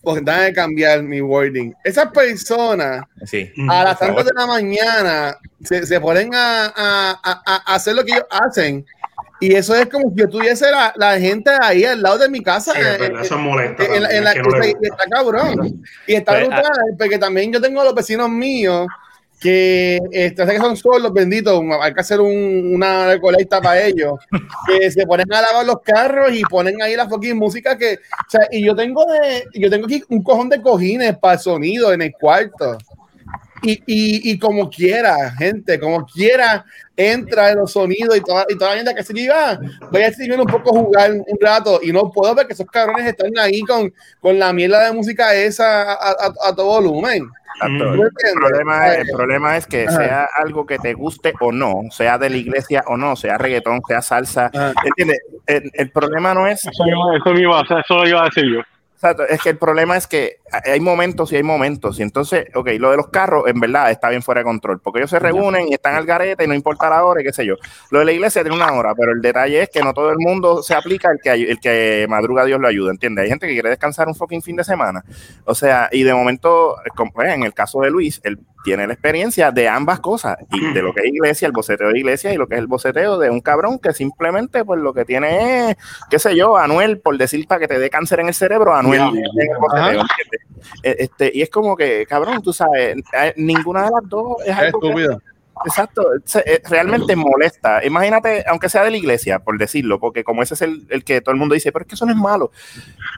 pues déjame cambiar mi wording. Esas personas Sí. Mm, a las tantas de la mañana se, se ponen a, a- a- a hacer lo que ellos hacen. Y eso es como si yo tuviese la, la gente ahí al lado de mi casa. Sí, es eh, verdad, eh, eso molesta. en la- en la- es que no gusta. está cabrón. Y está Pues, brutal, porque también yo tengo a los vecinos míos que, este, que son solos, benditos, hay que hacer un- una recolecta para ellos, que se ponen a lavar los carros y ponen ahí la fucking música que, o sea, y yo tengo de, yo tengo aquí un cojón de cojines para el sonido en el cuarto. Y, y, y como quiera, gente, como quiera, entra en los sonidos y toda, y toda la gente que se diga, voy a escribir un poco jugar un rato y no puedo porque esos cabrones están ahí con, con la mierda de música esa a, a- a todo volumen. Exacto. Mm. ¿Tú El problema, es, el problema es que Ajá. sea algo que te guste o no, sea de la iglesia o no, sea reggaetón, sea salsa. El, el problema no es, Eso, iba- eso me iba, eso lo iba a decir yo. Exacto, es que el problema es que hay momentos y hay momentos. Y entonces, ok, lo de los carros en verdad está bien fuera de control, porque ellos se reúnen y están al garete y no importa la hora y qué sé yo. Lo de la iglesia tiene una hora, pero el detalle es que no todo el mundo se aplica el que, el que madruga Dios lo ayuda, ¿entiendes? Hay gente que quiere descansar un fucking fin de semana. O sea, y de momento, como, pues, en el caso de Luis, él tiene la experiencia de ambas cosas, y de lo que es iglesia, el boceteo de iglesia, y lo que es el boceteo de un cabrón que simplemente, pues lo que tiene es, qué sé yo, Anuel, por decir para que te dé cáncer en el cerebro, Anuel Ya. en el boceteo. Eh, Este, y es como que, cabrón, tú sabes, eh, ninguna de las dos es algo que- Estúpido. Exacto, se- eh, realmente molesta. Imagínate, aunque sea de la iglesia, por decirlo, porque como ese es el, el que todo el mundo dice, pero es que eso no es malo.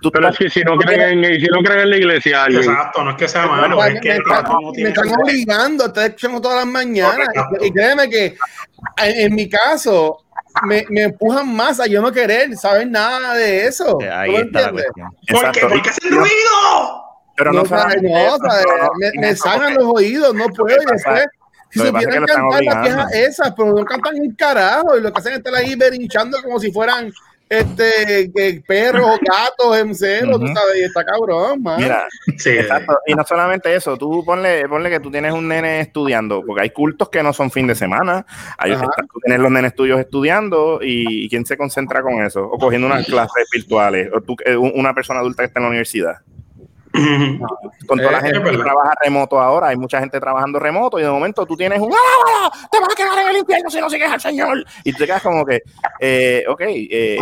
Tú Pero es que si no creen en, si no creen en la iglesia, alguien, Exacto, no es que sea malo, me, es que me me están obligando a estar escuchando todas las mañanas. Correcto. Y, créeme que en, en mi caso me, me empujan más a yo no querer saber nada de eso. Ahí ¿Tú me está la entiendes? cuestión. ¿Por qué? Exacto. Porque hacen ruido. Pero no, No, no, me, me sanan los oídos, no puedo. Y después, si lo que pasa es que supieran lo están cantar las viejas esas, pero no cantan un carajo. Y lo que hacen es estar ahí berinchando como si fueran este perros o gatos en cero, tú Ujú. sabes, y está cabrón, man. Mira, Sí, exacto. Y no solamente eso, tú ponle, ponle que tú tienes un nene estudiando, porque hay cultos que no son fin de semana. Hay, tú tienes los nenes tuyos estudiando y, ¿quién se concentra con eso? O cogiendo unas clases virtuales, o tú, eh, un- una persona adulta que está en la universidad. Con toda Eh, la gente que verdad. trabaja remoto ahora, hay mucha gente trabajando remoto y de momento tú tienes un ¡Ah, te vas a quedar en el infierno si no sigues al Señor. Y tú te quedas como que, eh, ok, eh, eh,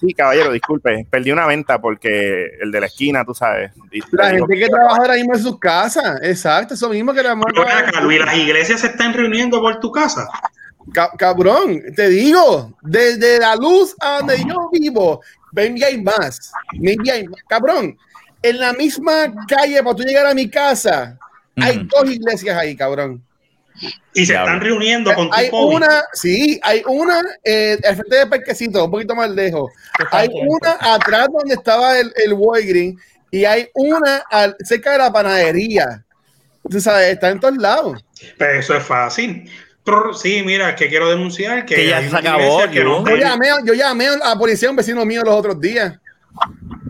sí, caballero, disculpe, perdí una venta porque el de la esquina, tú sabes. y- La gente que trabaja ahora mismo en sus casas, exacto, eso mismo que la Luis, las iglesias se están reuniendo por tu casa. Ca- cabrón, te digo, desde la luz a donde yo vivo, maybe hay más, maybe hay más. Cabrón, en la misma calle para tú llegar a mi casa, hay Ujú. dos iglesias ahí, cabrón. Y se están reuniendo con Hay tu COVID. una, sí, hay una eh, al frente de Parquecito, un poquito más lejos. Hay una atrás donde estaba el, el Walgreens y hay una al- cerca de la panadería. Tú sabes, está en todos lados. Pero eso es fácil. Sí, mira, que quiero denunciar que, Que ya hay se acabó, que no. Yo llamé, yo llamé a la policía, a un vecino mío los otros días.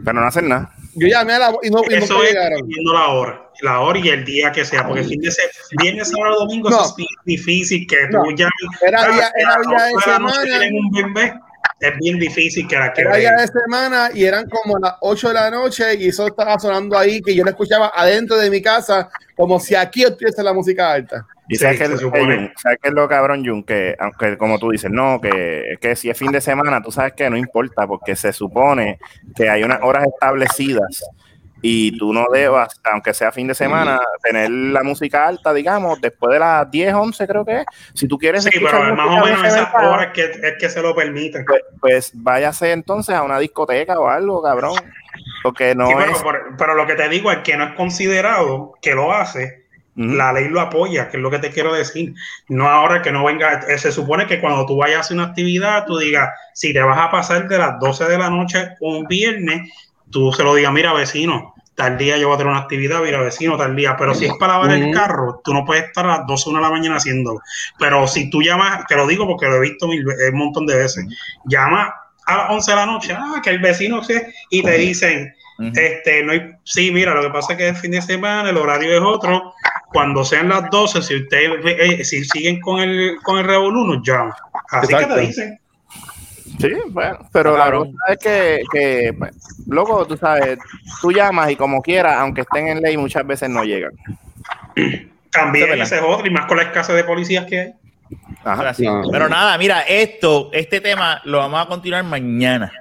Pero no hacen nada. Yo llamé a la y no, y Eso nunca es llegaron. dependiendo la hora, la hora y el día que sea, porque el fin de semana, viernes, sábado, domingo, No. eso es bien difícil que tú No. llames. Era ah, día- era día de semana. un bebé, es bien difícil que la que Era día de semana y eran como las 8 de la noche y eso estaba sonando ahí que yo lo escuchaba adentro de mi casa como si aquí estuviese la música alta. Y Sí, sabes que. Jun, sabes es lo cabrón, Jun, que aunque como tú dices, no, que, que si es fin de semana, tú sabes que no importa, porque se supone que hay unas horas establecidas y tú no debas, aunque sea fin de semana, tener la música alta, digamos, después de las 10, 11 creo que es. Si tú quieres Sí, pero más o menos esas horas que, es que se lo permiten. pues, pues váyase entonces a una discoteca o algo, cabrón. Porque no Sí, pero, es... por- pero lo que te digo es que no es considerado que lo hace. La ley lo apoya, que es lo que te quiero decir. No ahora que no venga, eh, se supone que cuando tú vayas a hacer una actividad, tú digas, si te vas a pasar de las 12 de la noche un viernes, tú se lo digas, mira vecino, tal día yo voy a tener una actividad, mira vecino, tal día, pero si es para lavar el carro, tú no puedes estar a las 12 una de la mañana haciéndolo. Pero si tú llamas, te lo digo porque lo he visto mil ve- un montón de veces, llama a las 11 de la noche, ah, que el vecino se, y te dicen, este, no hay, sí, mira, lo que pasa es que es fin de semana, el horario es otro. Cuando sean las 12, si ustedes eh, si siguen con el con el Revolú, nos llaman. Así Exacto. que te dicen. Sí, bueno, pero Está la cosa es que, que, pues, loco, tú sabes, tú llamas y como quieras, aunque estén en ley, muchas veces no llegan. También es ese es otro, y más con la escasez de policías que hay. Ajá. Ahora sí. No. Pero nada, mira, esto, este tema lo vamos a continuar mañana.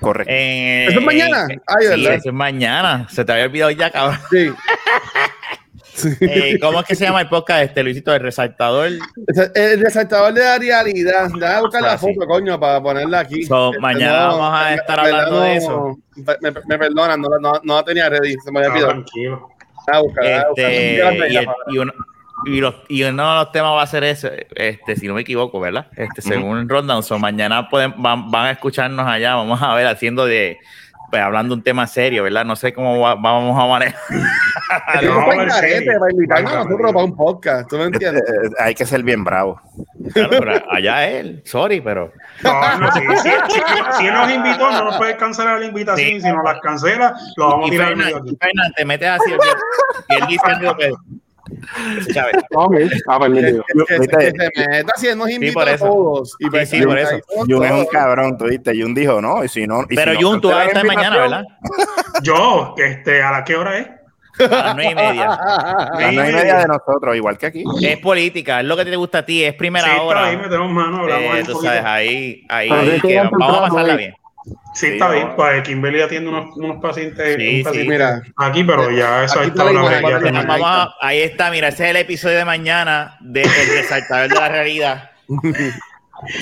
Correcto. Eh, ¿Eso es mañana? Ay, sí, ¿verdad? eso es mañana. Se te había olvidado ya, cabrón. Sí. Eh, ¿Cómo es que se llama el podcast este, Luisito? El resaltador. El resaltador de la realidad. Déjame buscar la foto, coño, para ponerla aquí. So, Este, mañana vamos a estar me- hablando de eso. Me, me- perdonan, no, no, no la tenía ready. Se me había olvidado. tranquilo. Buscar. Este, y, el- uno, y, los- y uno de los temas va a ser ese, este, si no me equivoco, ¿verdad? Este, según Rundown, so, mañana pueden, van, van a escucharnos allá, vamos a ver, haciendo de, pues hablando un tema serio, ¿verdad? No sé cómo va- vamos a manejar. No, serio. para invitarnos a nosotros para un podcast. ¿Tú me entiendes? Eh, hay que ser bien bravo. Claro, pero allá él, sorry, pero No, no, si, si- si- si él nos invitó, no nos puede cancelar la invitación. Sí. Si nos las cancela, lo vamos a y tirar medio aquí. y Fernan, te metes así, y él dice algo que... ¿sabes? Ok, ah, eso. todos. Y pues, Sí, sí, por eso. Jun es un cabrón, tú viste. Jun dijo, no, y si no. y Pero si no Jun, tú vas a estar mañana, ¿verdad? Yo, este, ¿a la qué hora es? A las nueve y media. A las nueve y media de nosotros, igual que aquí. Es política, es lo que te gusta a ti, es primera hora. ahí, metemos mano, hablamos Eh, tú poquito. sabes, ahí, ahí, que vamos a pasarla eh. bien. Sí, está bien. Pues Kimberly atiende unos, unos pacientes, Sí, un paciente sí. Mira. aquí, pero ya eso está una vez, a- ahí está, mira, ese es el episodio de mañana de El Resaltador de la Realidad.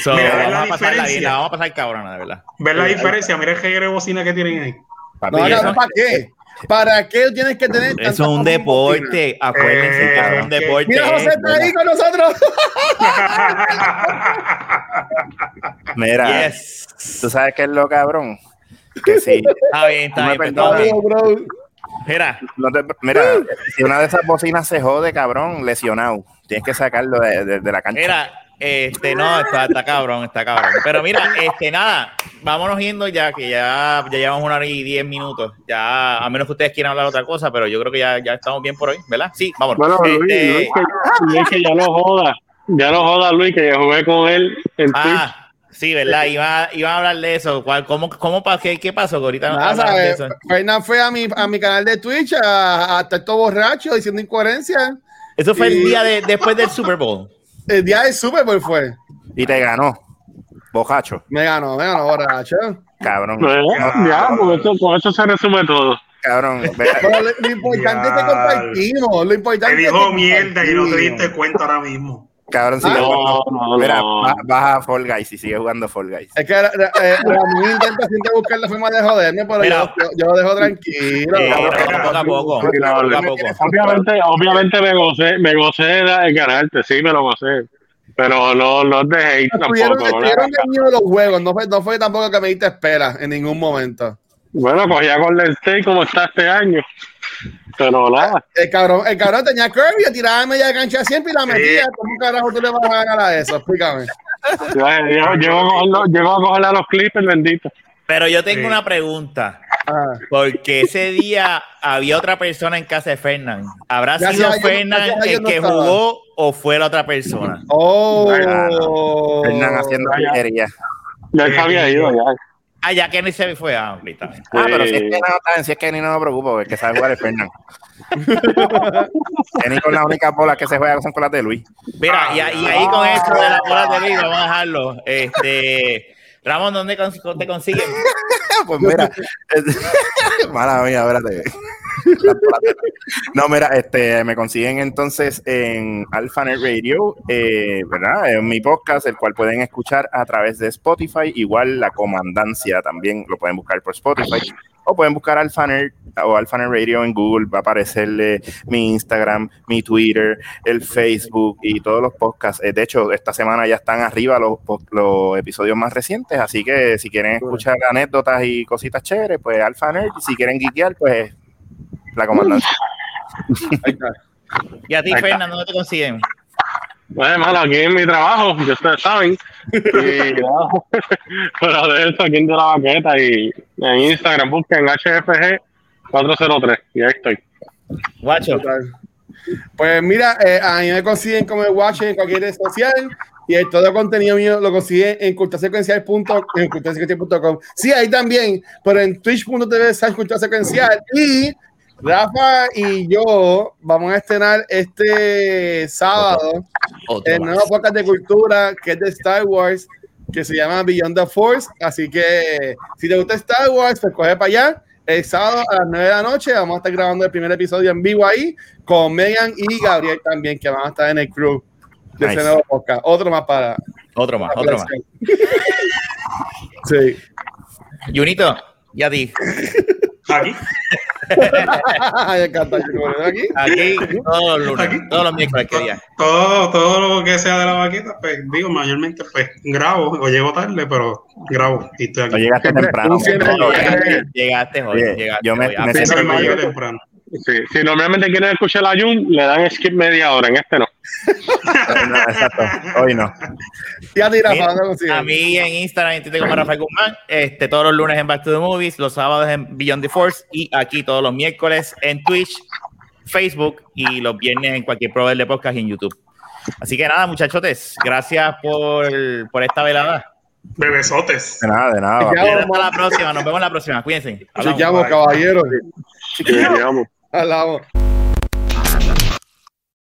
So, Mira, vamos la a pasarla bien, diferencia. la vamos a pasar cabrona, de verdad. ¿Ves la diferencia? Mira el reggae de bocina que tienen ahí. Papi, No, ¿Y cabrón, eso? ¿para qué? ¿Para qué tienes que tener Eso es un deporte, acuérdense Eh, que es un deporte. Mira, José está ahí con nosotros. Mira, Yes. tú sabes qué es lo cabrón. Que si, Está bien, está bien, pues, está bien. Bro. Mira, no te- mira, si una de esas bocinas se jode, cabrón, lesionado, tienes que sacarlo de, de- de la cancha. mira, este, no, está, está cabrón, está cabrón. Pero mira, este, nada, vámonos yendo ya, que ya, ya llevamos una hora y diez minutos. Ya, a menos que ustedes quieran hablar otra cosa, pero yo creo que ya, ya estamos bien por hoy, ¿verdad? Sí, vámonos. Bueno, Luis, Este, Luis, que, Luis, que ya no joda. Ya no joda, Luis, que yo jugué con él en Twitch. Sí, ¿verdad? Iba, iba a hablar de eso. ¿Cuál, cómo, cómo, qué, ¿Qué pasó? Que ahorita no Nada, de ¿sabes? eso. Fernán fue a mi, a mi canal de Twitch a, a estar todo borracho diciendo incoherencia. Eso fue el día de, después del Super Bowl. El día del Super Bowl fue. Y te ganó. Bojacho, Me ganó, me ganó borracho. cabrón. Pues, ya, con eso, con eso se resume todo. Cabrón, Pero lo, lo importante es que compartimos. Lo importante Te es dijo que mierda y no te diste cuenta ahora mismo. Cabrón, sigue No, jugando. no, Mira, no. ba- baja a Fall Guys y sigue jugando Fall Guys. Es que eh, Ramón intenta siempre buscar la forma de joderme, pero Mira. yo, yo, lo dejo tranquilo. Eh, no, poco a poco. No, no. Obviamente, obviamente me gocé, me gocé de ganarte, sí, me lo gocé. Pero no, no de hate tampoco. ¿no? estuvieron miedo los juegos, no fue, no fue tampoco que me diste espera en ningún momento. Bueno, cogía Golden State como está este año. Pero nada. El cabrón, el cabrón tenía Kirby, tiraba media cancha siempre y la metía. ¿Cómo carajo tú le vas a ganar a eso? Explícame. Llego, a cogerle a los Clippers, bendito. Pero yo tengo Sí. una pregunta. Ajá. Porque ese día había otra persona en casa de Fernán. ¿Habrá Gracias sido Fernán el que jugó o fue la otra persona? Oh. Fernán haciendo Vaya. porquería. Ya él se había ido, ya. Ah, ya Kenny se fue. Ah, ahorita. Ah, pero si es Eh, que no, está bien, si es que ni no me preocupo, el que sabe jugar es Fernan. Kenny con las únicas bolas que se juega son con las de Luis. Mira, y, y ahí con esto de la bola de Luis, vamos a dejarlo. Este, Ramón, ¿dónde cons- te consiguen? pues mira, mala mía, espérate. No, mira, este, me consiguen entonces en Alphanet Radio, eh, ¿verdad? En mi podcast, el cual pueden escuchar a través de Spotify. Igual la comandancia también lo pueden buscar por Spotify. O pueden buscar Alphanet o Alphanet Radio en Google. Va a aparecerle mi Instagram, mi Twitter, el Facebook y todos los podcasts. Eh, de hecho, esta semana ya están arriba los, episodios más recientes. Así que si quieren escuchar anécdotas y cositas chéveres, pues Alphanet. Si quieren geekear, pues la comandancia. Ahí está. Y a ti. Fernando, ¿dónde te consiguen? Pues, hermano, aquí en mi trabajo, ya ustedes saben. Y, no, pero de eso, aquí en de la baqueta y en Instagram busquen HFG 403 y ahí estoy. Guacho. Pues mira, eh, a mí me consiguen como el Watch en cualquier red social y el todo el contenido mío lo consiguen en culturasecuencial.com. Sí, ahí también, pero en twitch.tv slash. Y Rafa y yo vamos a estrenar este sábado Otro el más. nuevo podcast de cultura que es de Star Wars, que se llama Beyond the Force. Así que si te gusta Star Wars, pues coge para allá. El sábado a las 9 de la noche vamos a estar grabando el primer episodio en vivo ahí con Megan y Gabriel también, que van a estar en el crew de Nice. ese nuevo podcast. Otro más para. Otro más, otro más. Sí. Junito, ya di. Aquí. Aquí. Aquí todos los lunes, Aquí. todos los miércoles que día. Todo, todo lo que sea de la vaqueta, pues digo, mayormente pues grabo o llego tarde, pero grabo y estoy aquí. llegaste temprano. Llegaste, hoy, Oye, llegaste yo me- me siento temprano. Sí, si normalmente quieren escuchar a Jun, le dan skip media hora, en este no. No, exacto. Hoy no. A mí en Instagram en Twitter como Rafael Guzmán, este, todos los lunes en Back to the Movies, los sábados en Beyond the Force y aquí todos los miércoles en Twitch, Facebook y los viernes en cualquier proveedor de podcast y en YouTube. Así que nada, muchachotes, gracias por, por esta velada. Bebesotes. De nada, de nada. Papi. Hasta la próxima, nos vemos la próxima, cuídense. Hablamos. Chequeamos, caballeros. Olha lá, ó.